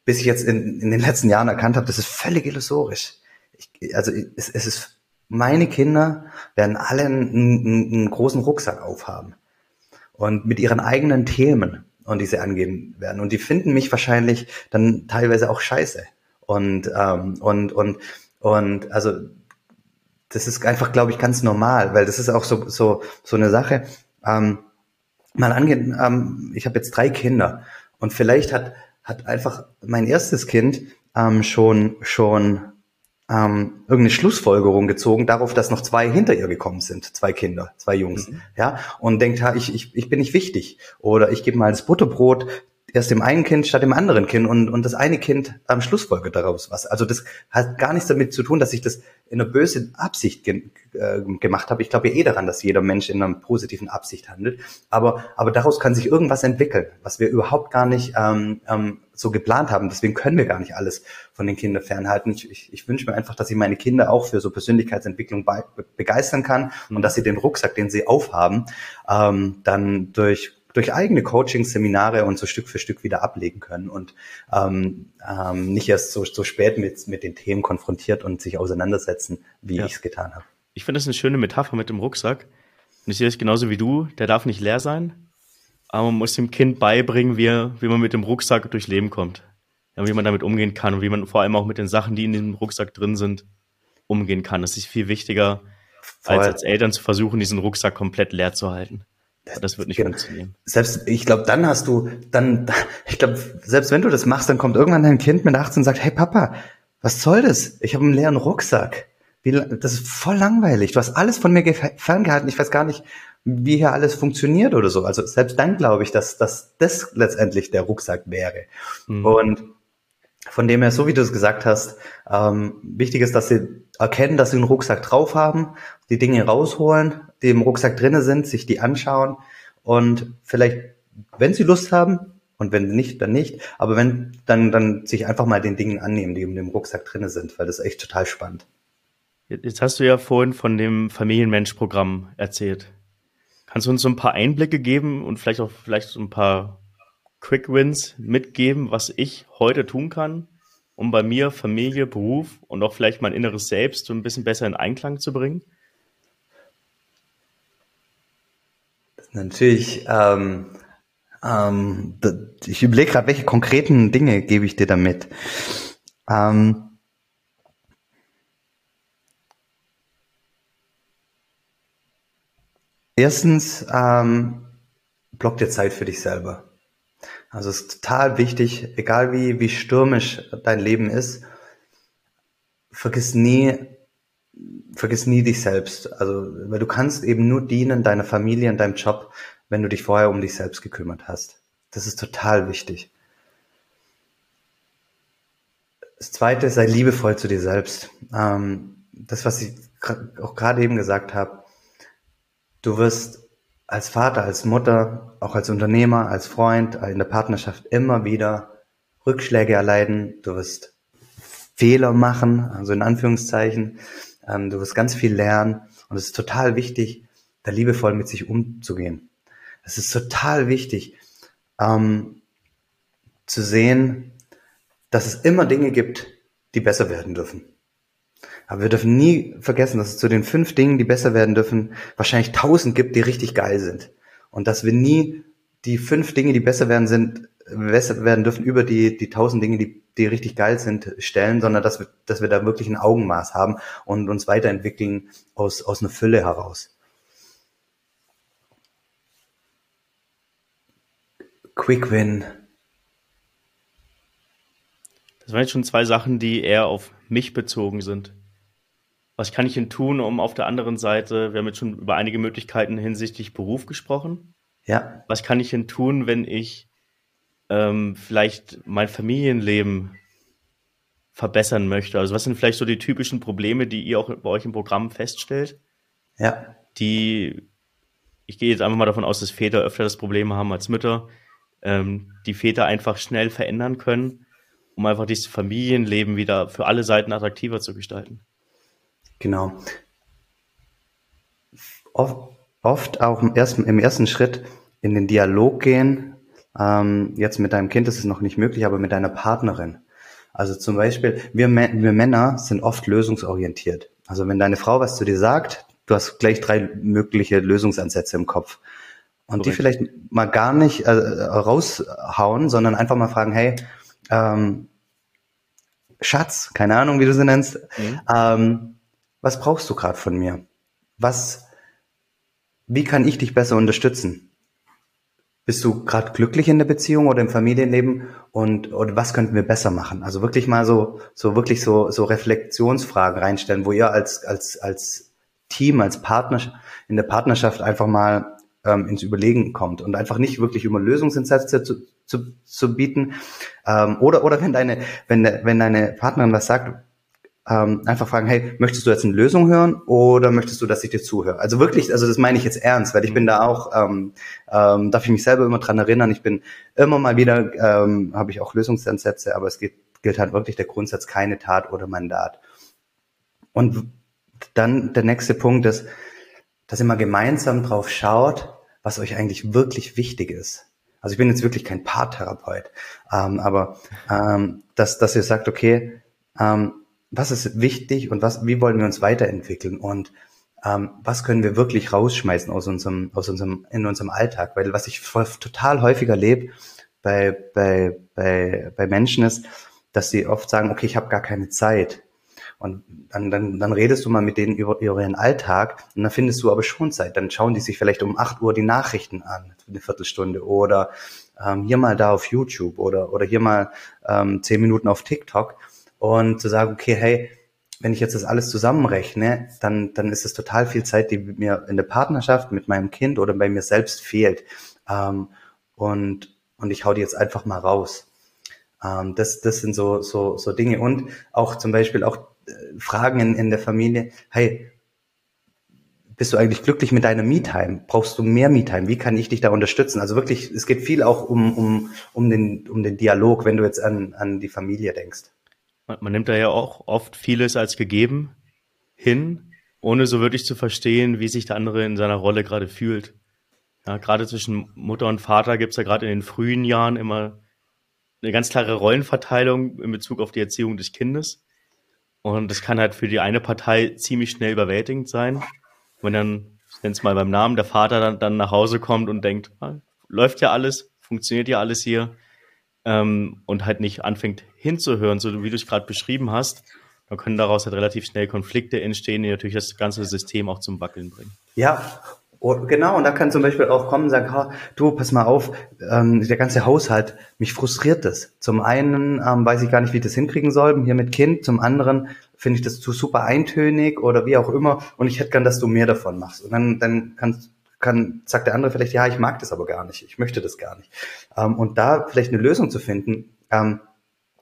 Bis ich jetzt in, in den letzten Jahren erkannt habe, das ist völlig illusorisch. Ich, also es, es ist meine Kinder werden alle einen, einen, einen großen Rucksack aufhaben und mit ihren eigenen Themen und die sie angehen werden. Und die finden mich wahrscheinlich dann teilweise auch scheiße. Und, ähm, und, und, und also das ist einfach, glaube ich, ganz normal, weil das ist auch so, so, so eine Sache. Ähm, mal angehen, ähm, ich habe jetzt drei Kinder und vielleicht hat, hat einfach mein erstes Kind ähm, schon, schon ähm, irgendeine Schlussfolgerung gezogen darauf, dass noch zwei hinter ihr gekommen sind, zwei Kinder, zwei Jungs, mhm. ja, und denkt, ja, ich, ich, ich bin nicht wichtig oder ich gebe mal das Butterbrot erst dem einen Kind statt dem anderen Kind und, und das eine Kind am Schlussfolger daraus was. Also das hat gar nichts damit zu tun, dass ich das in einer bösen Absicht ge äh, gemacht habe. Ich glaube ja eh daran, dass jeder Mensch in einer positiven Absicht handelt. Aber, aber daraus kann sich irgendwas entwickeln, was wir überhaupt gar nicht ähm, ähm, so geplant haben. Deswegen können wir gar nicht alles von den Kindern fernhalten. Ich, ich, ich wünsche mir einfach, dass ich meine Kinder auch für so Persönlichkeitsentwicklung be begeistern kann und dass sie den Rucksack, den sie aufhaben, ähm, dann durch durch eigene Coachings, Seminare und so Stück für Stück wieder ablegen können und ähm, ähm, nicht erst so, so spät mit, mit den Themen konfrontiert und sich auseinandersetzen, wie ja. ich es getan habe. Ich finde das eine schöne Metapher mit dem Rucksack. Und ich sehe es genauso wie du, der darf nicht leer sein, aber man muss dem Kind beibringen, wie, wie man mit dem Rucksack durchs Leben kommt. Ja, wie man damit umgehen kann und wie man vor allem auch mit den Sachen, die in dem Rucksack drin sind, umgehen kann. Das ist viel wichtiger, Voll. als als Eltern zu versuchen, diesen Rucksack komplett leer zu halten. Das wird nicht genau. funktionieren. Selbst, ich glaube, dann hast du, dann, ich glaube, selbst wenn du das machst, dann kommt irgendwann dein Kind mit 18 und sagt, hey Papa, was soll das? Ich habe einen leeren Rucksack. Wie, das ist voll langweilig. Du hast alles von mir ferngehalten. Ich weiß gar nicht, wie hier alles funktioniert oder so. Also selbst dann glaube ich, dass, dass das letztendlich der Rucksack wäre. Mhm. Und von dem her, so wie du es gesagt hast, ähm, wichtig ist, dass sie erkennen, dass sie einen Rucksack drauf haben, die Dinge rausholen, die im Rucksack drinnen sind, sich die anschauen und vielleicht, wenn sie Lust haben und wenn nicht, dann nicht, aber wenn, dann, dann sich einfach mal den Dingen annehmen, die in dem Rucksack drinnen sind, weil das ist echt total spannend. Jetzt hast du ja vorhin von dem Familienmensch-Programm erzählt. Kannst du uns so ein paar Einblicke geben und vielleicht auch vielleicht so ein paar Quick Wins mitgeben, was ich heute tun kann, um bei mir Familie, Beruf und auch vielleicht mein inneres Selbst so ein bisschen besser in Einklang zu bringen? Natürlich, ähm, ähm, ich überlege gerade, welche konkreten Dinge gebe ich dir damit. Ähm, erstens, ähm, block dir Zeit für dich selber. Also es ist total wichtig, egal wie, wie stürmisch dein Leben ist, vergiss nie, vergiss nie dich selbst. Also, weil du kannst eben nur dienen deiner Familie und deinem Job, wenn du dich vorher um dich selbst gekümmert hast. Das ist total wichtig. Das zweite, sei liebevoll zu dir selbst. Ähm, das, was ich auch gerade eben gesagt habe, du wirst als Vater, als Mutter, auch als Unternehmer, als Freund, in der Partnerschaft immer wieder Rückschläge erleiden. Du wirst Fehler machen, also in Anführungszeichen. Ähm, du wirst ganz viel lernen und es ist total wichtig, da liebevoll mit sich umzugehen. Es ist total wichtig, ähm, zu sehen, dass es immer Dinge gibt, die besser werden dürfen. Aber wir dürfen nie vergessen, dass es zu den fünf Dingen, die besser werden dürfen, wahrscheinlich tausend gibt, die richtig geil sind. Und dass wir nie die fünf Dinge, die besser werden sind, besser werden dürfen, über die, die tausend Dinge, die, die richtig geil sind, stellen, sondern dass wir, dass wir da wirklich ein Augenmaß haben und uns weiterentwickeln aus, aus einer Fülle heraus. Quick Win. Das waren jetzt schon zwei Sachen, die eher auf mich bezogen sind. Was kann ich denn tun, um auf der anderen Seite, wir haben jetzt schon über einige Möglichkeiten hinsichtlich Beruf gesprochen. Ja. Was kann ich denn tun, wenn ich ähm, vielleicht mein Familienleben verbessern möchte? Also was sind vielleicht so die typischen Probleme, die ihr auch bei euch im Programm feststellt? Ja. Die, ich gehe jetzt einfach mal davon aus, dass Väter öfter das Problem haben als Mütter, ähm, die Väter einfach schnell verändern können, um einfach dieses Familienleben wieder für alle Seiten attraktiver zu gestalten. Genau. Oft, oft auch im ersten, im ersten Schritt in den Dialog gehen. Ähm, jetzt mit deinem Kind ist es noch nicht möglich, aber mit deiner Partnerin. Also zum Beispiel, wir, wir Männer sind oft lösungsorientiert. Also wenn deine Frau was zu dir sagt, du hast gleich drei mögliche Lösungsansätze im Kopf. Und Korrekt. die vielleicht mal gar nicht äh, raushauen, sondern einfach mal fragen, hey, ähm, Schatz, keine Ahnung, wie du sie nennst, mhm. ähm, was brauchst du gerade von mir? Was, wie kann ich dich besser unterstützen? Bist du gerade glücklich in der Beziehung oder im Familienleben und oder was könnten wir besser machen? Also wirklich mal so so wirklich so so Reflexionsfragen reinstellen, wo ihr als als als Team, als Partner in der Partnerschaft einfach mal ähm, ins Überlegen kommt und einfach nicht wirklich immer Lösungsansätze zu, zu, zu bieten ähm, oder oder wenn deine wenn wenn deine Partnerin was sagt, ähm, einfach fragen, hey, möchtest du jetzt eine Lösung hören oder möchtest du, dass ich dir zuhöre? Also wirklich, also das meine ich jetzt ernst, weil ich bin da auch, ähm, ähm, darf ich mich selber immer dran erinnern, ich bin immer mal wieder, ähm, habe ich auch Lösungsansätze, aber es geht, gilt halt wirklich der Grundsatz, keine Tat oder Mandat. Und dann der nächste Punkt ist, dass ihr mal gemeinsam drauf schaut, was euch eigentlich wirklich wichtig ist. Also ich bin jetzt wirklich kein Paartherapeut, ähm, aber ähm, dass, dass ihr sagt, okay, ähm, was ist wichtig und was, wie wollen wir uns weiterentwickeln und ähm, was können wir wirklich rausschmeißen aus unserem, aus unserem, in unserem Alltag? Weil was ich total häufig erlebe bei, bei, bei, bei Menschen ist, dass sie oft sagen, okay, ich habe gar keine Zeit. Und dann, dann, dann redest du mal mit denen über, über ihren Alltag und dann findest du aber schon Zeit. Dann schauen die sich vielleicht um 8 Uhr die Nachrichten an, eine Viertelstunde oder ähm, hier mal da auf YouTube oder, oder hier mal ähm, 10 Minuten auf TikTok und zu sagen, okay, hey, wenn ich jetzt das alles zusammenrechne, dann, dann ist es total viel Zeit, die mir in der Partnerschaft mit meinem Kind oder bei mir selbst fehlt. Ähm, und, und ich hau die jetzt einfach mal raus. Ähm, das, das sind so, so, so Dinge. Und auch zum Beispiel auch äh, Fragen in, in der Familie, hey, bist du eigentlich glücklich mit deiner Me-Time? Brauchst du mehr Me-Time? Wie kann ich dich da unterstützen? Also wirklich, es geht viel auch um, um, um, den, um den Dialog, wenn du jetzt an, an die Familie denkst. Man, man nimmt da ja auch oft vieles als gegeben hin, ohne so wirklich zu verstehen, wie sich der andere in seiner Rolle gerade fühlt. Ja, gerade zwischen Mutter und Vater gibt es ja gerade in den frühen Jahren immer eine ganz klare Rollenverteilung in Bezug auf die Erziehung des Kindes. Und das kann halt für die eine Partei ziemlich schnell überwältigend sein, wenn dann, nenne es mal beim Namen, der Vater dann, dann nach Hause kommt und denkt, ah, läuft ja alles, funktioniert ja alles hier ähm, und halt nicht anfängt hinzuhören, so wie du es gerade beschrieben hast, dann können daraus halt relativ schnell Konflikte entstehen, die natürlich das ganze System auch zum Wackeln bringen. Ja, und genau, und da kann zum Beispiel auch kommen und sagen, ha, du, pass mal auf, ähm, der ganze Haushalt, mich frustriert das. Zum einen ähm, weiß ich gar nicht, wie ich das hinkriegen soll, hier mit Kind, zum anderen finde ich das zu super eintönig oder wie auch immer und ich hätte gern, dass du mehr davon machst. Und dann, dann kannst kann, sagt der andere vielleicht, ja, ich mag das aber gar nicht, ich möchte das gar nicht. Ähm, und da vielleicht eine Lösung zu finden, ähm,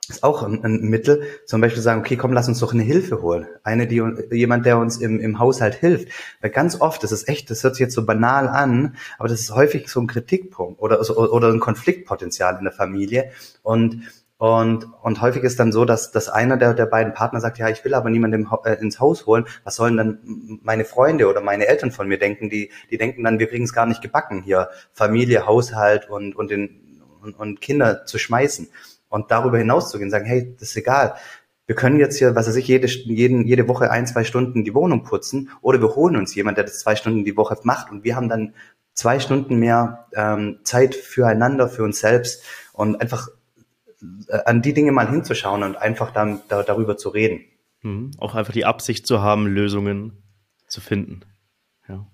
ist auch ein, ein, Mittel, zum Beispiel sagen, okay, komm, lass uns doch eine Hilfe holen. Eine, die jemand, der uns im, im Haushalt hilft. Weil ganz oft, das ist echt, das hört sich jetzt so banal an, aber das ist häufig so ein Kritikpunkt oder, oder ein Konfliktpotenzial in der Familie. Und und, und häufig ist dann so, dass, dass einer der, der beiden Partner sagt, ja, ich will aber niemanden äh, ins Haus holen. Was sollen dann meine Freunde oder meine Eltern von mir denken? Die, die denken dann, wir kriegen es gar nicht gebacken, hier Familie, Haushalt und, und, den, und, und Kinder zu schmeißen und darüber hinaus zu gehen, sagen, hey, das ist egal. Wir können jetzt hier, was weiß ich, jede, jeden, jede Woche ein, zwei Stunden die Wohnung putzen oder wir holen uns jemand, der das zwei Stunden die Woche macht und wir haben dann zwei Stunden mehr ähm, Zeit füreinander, für uns selbst und einfach an die Dinge mal hinzuschauen und einfach dann da, darüber zu reden. Mhm. Auch einfach die Absicht zu haben, Lösungen zu finden. Ja.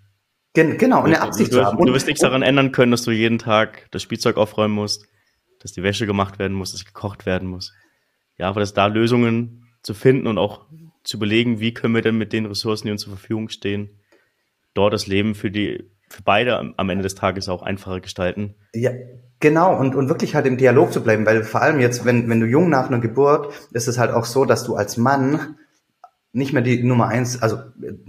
Gen genau, eine Absicht du, zu haben. Und, du wirst nichts daran ändern können, dass du jeden Tag das Spielzeug aufräumen musst dass die Wäsche gemacht werden muss, dass gekocht werden muss. Ja, aber dass da Lösungen zu finden und auch zu überlegen, wie können wir denn mit den Ressourcen, die uns zur Verfügung stehen, dort das Leben für die, für beide am Ende des Tages auch einfacher gestalten. Ja, genau. Und, und wirklich halt im Dialog zu bleiben, weil vor allem jetzt, wenn, wenn du jung nach einer Geburt, ist es halt auch so, dass du als Mann nicht mehr die Nummer eins, also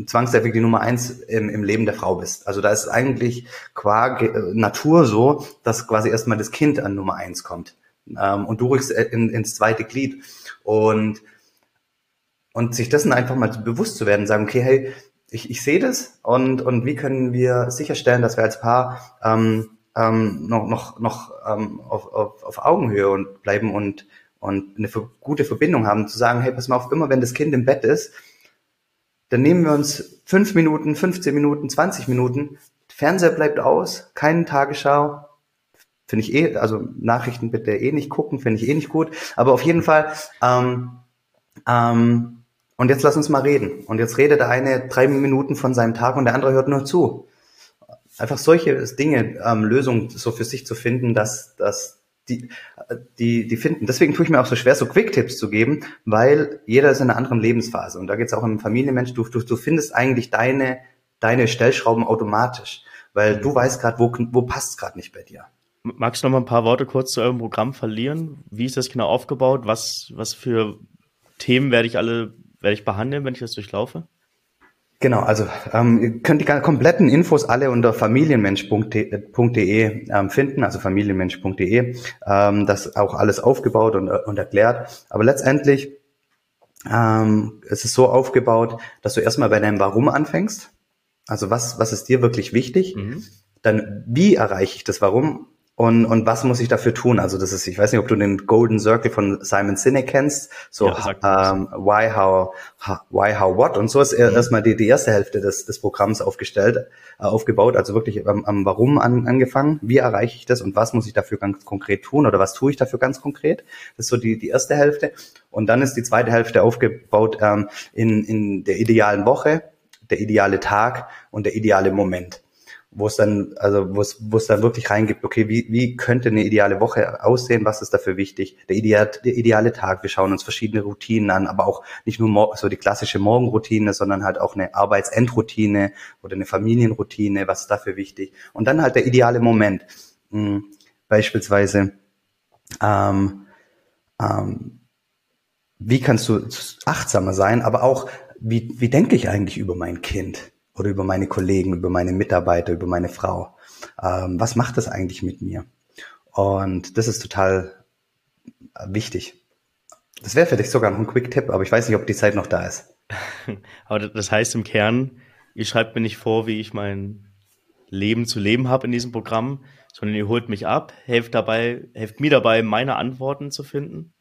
zwangsläufig die Nummer eins im, im Leben der Frau bist. Also da ist eigentlich qua Natur so, dass quasi erstmal das Kind an Nummer eins kommt. Ähm, und du rückst in, ins zweite Glied. Und, und sich dessen einfach mal bewusst zu werden, sagen, okay, hey, ich, ich sehe das und, und wie können wir sicherstellen, dass wir als Paar ähm, ähm, noch, noch, noch ähm, auf, auf, auf Augenhöhe und bleiben und und eine gute Verbindung haben, zu sagen, hey, pass mal auf, immer wenn das Kind im Bett ist, dann nehmen wir uns fünf Minuten, 15 Minuten, 20 Minuten, Fernseher bleibt aus, keine Tagesschau, finde ich eh, also Nachrichten bitte eh nicht gucken, finde ich eh nicht gut, aber auf jeden Fall, ähm, ähm, und jetzt lass uns mal reden. Und jetzt redet der eine drei Minuten von seinem Tag und der andere hört nur zu. Einfach solche Dinge, ähm, Lösungen so für sich zu finden, dass, dass die, die, die finden. Deswegen tue ich mir auch so schwer, so Quick-Tipps zu geben, weil jeder ist in einer anderen Lebensphase. Und da geht es auch im Familienmensch, du, du, du findest eigentlich deine, deine Stellschrauben automatisch, weil du weißt gerade, wo, wo passt gerade nicht bei dir. Magst du noch mal ein paar Worte kurz zu eurem Programm verlieren? Wie ist das genau aufgebaut? Was, was für Themen werde ich alle werde ich behandeln, wenn ich das durchlaufe? Genau, also ähm, ihr könnt die kompletten Infos alle unter familienmensch.de ähm, finden, also familienmensch.de. Ähm, das auch alles aufgebaut und, und erklärt. Aber letztendlich ähm, es ist so aufgebaut, dass du erstmal bei deinem Warum anfängst. Also was, was ist dir wirklich wichtig? Mhm. dann wie erreiche ich das Warum und, und was muss ich dafür tun? Also das ist, ich weiß nicht, ob du den Golden Circle von Simon Sinek kennst, so ja, ähm, why, how, why, how, what und so ist mhm. erstmal die, die erste Hälfte des, des Programms aufgestellt, äh, aufgebaut, also wirklich am, am Warum an, angefangen, wie erreiche ich das und was muss ich dafür ganz konkret tun oder was tue ich dafür ganz konkret? Das ist so die, die erste Hälfte und dann ist die zweite Hälfte aufgebaut ähm, in, in der idealen Woche, der ideale Tag und der ideale Moment wo es dann, also wo es, wo es dann wirklich reingibt, okay, wie, wie könnte eine ideale Woche aussehen, was ist dafür wichtig? Der, ideal, der ideale Tag, wir schauen uns verschiedene Routinen an, aber auch nicht nur so die klassische Morgenroutine, sondern halt auch eine Arbeitsendroutine oder eine Familienroutine, was ist dafür wichtig? Und dann halt der ideale Moment. Hm, beispielsweise, ähm, ähm, wie kannst du achtsamer sein, aber auch, wie, wie denke ich eigentlich über mein Kind? Oder über meine Kollegen, über meine Mitarbeiter, über meine Frau. Ähm, was macht das eigentlich mit mir? Und das ist total äh, wichtig. Das wäre vielleicht sogar noch ein Quick-Tipp, aber ich weiß nicht, ob die Zeit noch da ist. aber das heißt im Kern, ihr schreibt mir nicht vor, wie ich mein Leben zu leben habe in diesem Programm, sondern ihr holt mich ab, helft dabei, helft mir dabei, meine Antworten zu finden.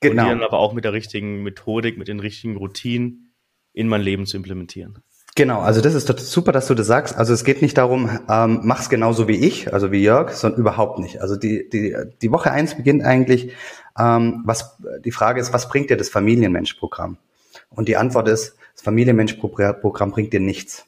Genau. Und die dann aber auch mit der richtigen Methodik, mit den richtigen Routinen in mein Leben zu implementieren. Genau, also das ist super, dass du das sagst. Also es geht nicht darum, ähm, mach's genauso wie ich, also wie Jörg, sondern überhaupt nicht. Also die, die, die Woche eins beginnt eigentlich, ähm, was die Frage ist, was bringt dir das Familienmensch-Programm? Und die Antwort ist, das Familienmensch-Programm bringt dir nichts.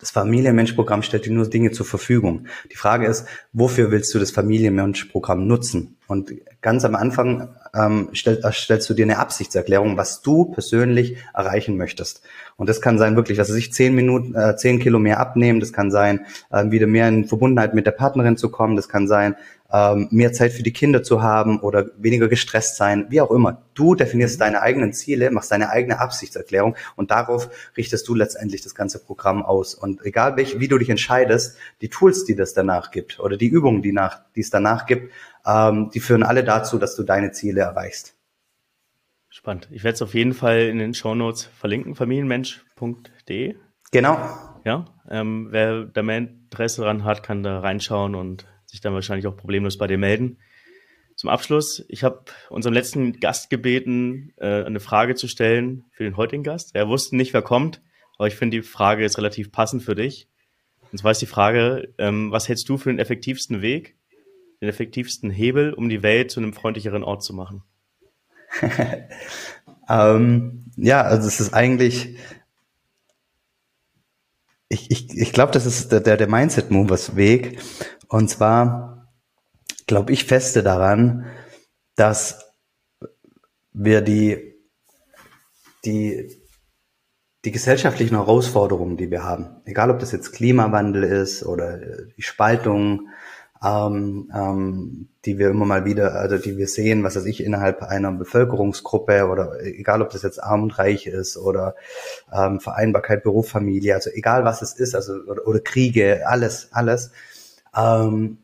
Das Familienmensch-Programm stellt dir nur Dinge zur Verfügung. Die Frage ist, wofür willst du das Familienmensch-Programm nutzen? Und ganz am Anfang ähm, stell, äh, stellst du dir eine Absichtserklärung, was du persönlich erreichen möchtest. Und das kann sein, wirklich, was weiß ich, zehn Minuten, äh, zehn Kilo mehr abnehmen. Das kann sein, äh, wieder mehr in Verbundenheit mit der Partnerin zu kommen. Das kann sein, ähm, mehr Zeit für die Kinder zu haben oder weniger gestresst sein, wie auch immer. Du definierst mhm. deine eigenen Ziele, machst deine eigene Absichtserklärung und darauf richtest du letztendlich das ganze Programm aus. Und egal welch, wie du dich entscheidest, die Tools, die das danach gibt oder die Übungen, die, nach, die es danach gibt, ähm, die führen alle dazu, dass du deine Ziele erreichst. Spannend. Ich werde es auf jeden Fall in den Show Notes verlinken, familienmensch.de. Genau. Ja, ähm, wer da mehr Interesse daran hat, kann da reinschauen und sich dann wahrscheinlich auch problemlos bei dir melden. Zum Abschluss, ich habe unseren letzten Gast gebeten, äh, eine Frage zu stellen für den heutigen Gast. Er wusste nicht, wer kommt, aber ich finde die Frage ist relativ passend für dich. Und zwar ist die Frage, ähm, was hältst du für den effektivsten Weg, den effektivsten Hebel, um die Welt zu einem freundlicheren Ort zu machen? ähm, ja, also es ist eigentlich, ich, ich, ich glaube, das ist der, der Mindset-Movers Weg. Und zwar glaube ich feste daran, dass wir die, die, die gesellschaftlichen Herausforderungen, die wir haben, egal ob das jetzt Klimawandel ist oder die Spaltung ähm, ähm, die wir immer mal wieder, also die wir sehen, was weiß ich, innerhalb einer Bevölkerungsgruppe oder egal, ob das jetzt arm und reich ist oder ähm, Vereinbarkeit, Beruf, Familie, also egal was es ist, also oder, oder Kriege, alles, alles, ähm,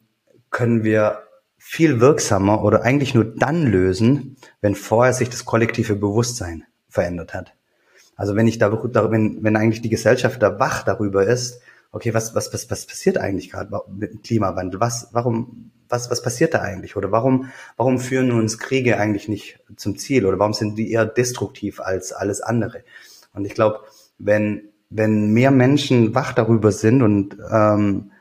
können wir viel wirksamer oder eigentlich nur dann lösen, wenn vorher sich das kollektive Bewusstsein verändert hat. Also wenn ich da, wenn, wenn eigentlich die Gesellschaft da wach darüber ist, okay, was, was, was, was passiert eigentlich gerade mit dem Klimawandel? Was, warum, was, was passiert da eigentlich? Oder warum, warum führen uns Kriege eigentlich nicht zum Ziel? Oder warum sind die eher destruktiv als alles andere? Und ich glaube, wenn, wenn mehr Menschen wach darüber sind und, ähm,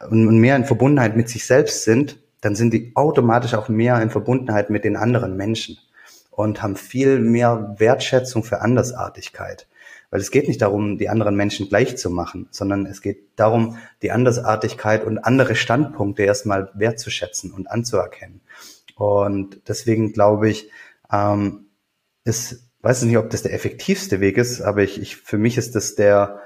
und mehr in Verbundenheit mit sich selbst sind, dann sind die automatisch auch mehr in Verbundenheit mit den anderen Menschen und haben viel mehr Wertschätzung für Andersartigkeit. Weil es geht nicht darum, die anderen Menschen gleich zu machen, sondern es geht darum, die Andersartigkeit und andere Standpunkte erstmal wertzuschätzen und anzuerkennen. Und deswegen glaube ich, ähm, ist, weiß ich nicht, ob das der effektivste Weg ist, aber ich, ich für mich ist das der,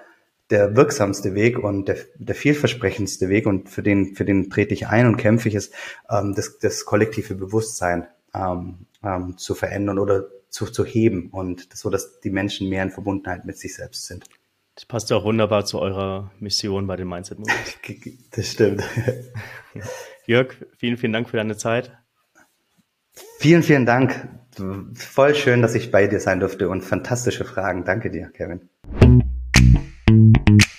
der wirksamste Weg und der, der vielversprechendste Weg und für den, für den trete ich ein und kämpfe ich es, ähm, das, das kollektive Bewusstsein ähm, ähm, zu verändern oder zu, zu heben und so, dass die Menschen mehr in Verbundenheit mit sich selbst sind. Das passt ja auch wunderbar zu eurer Mission bei den Mindset Movies. Das stimmt. Jörg, vielen, vielen Dank für deine Zeit. Vielen, vielen Dank. Voll schön, dass ich bei dir sein durfte und fantastische Fragen. Danke dir, Kevin. thank you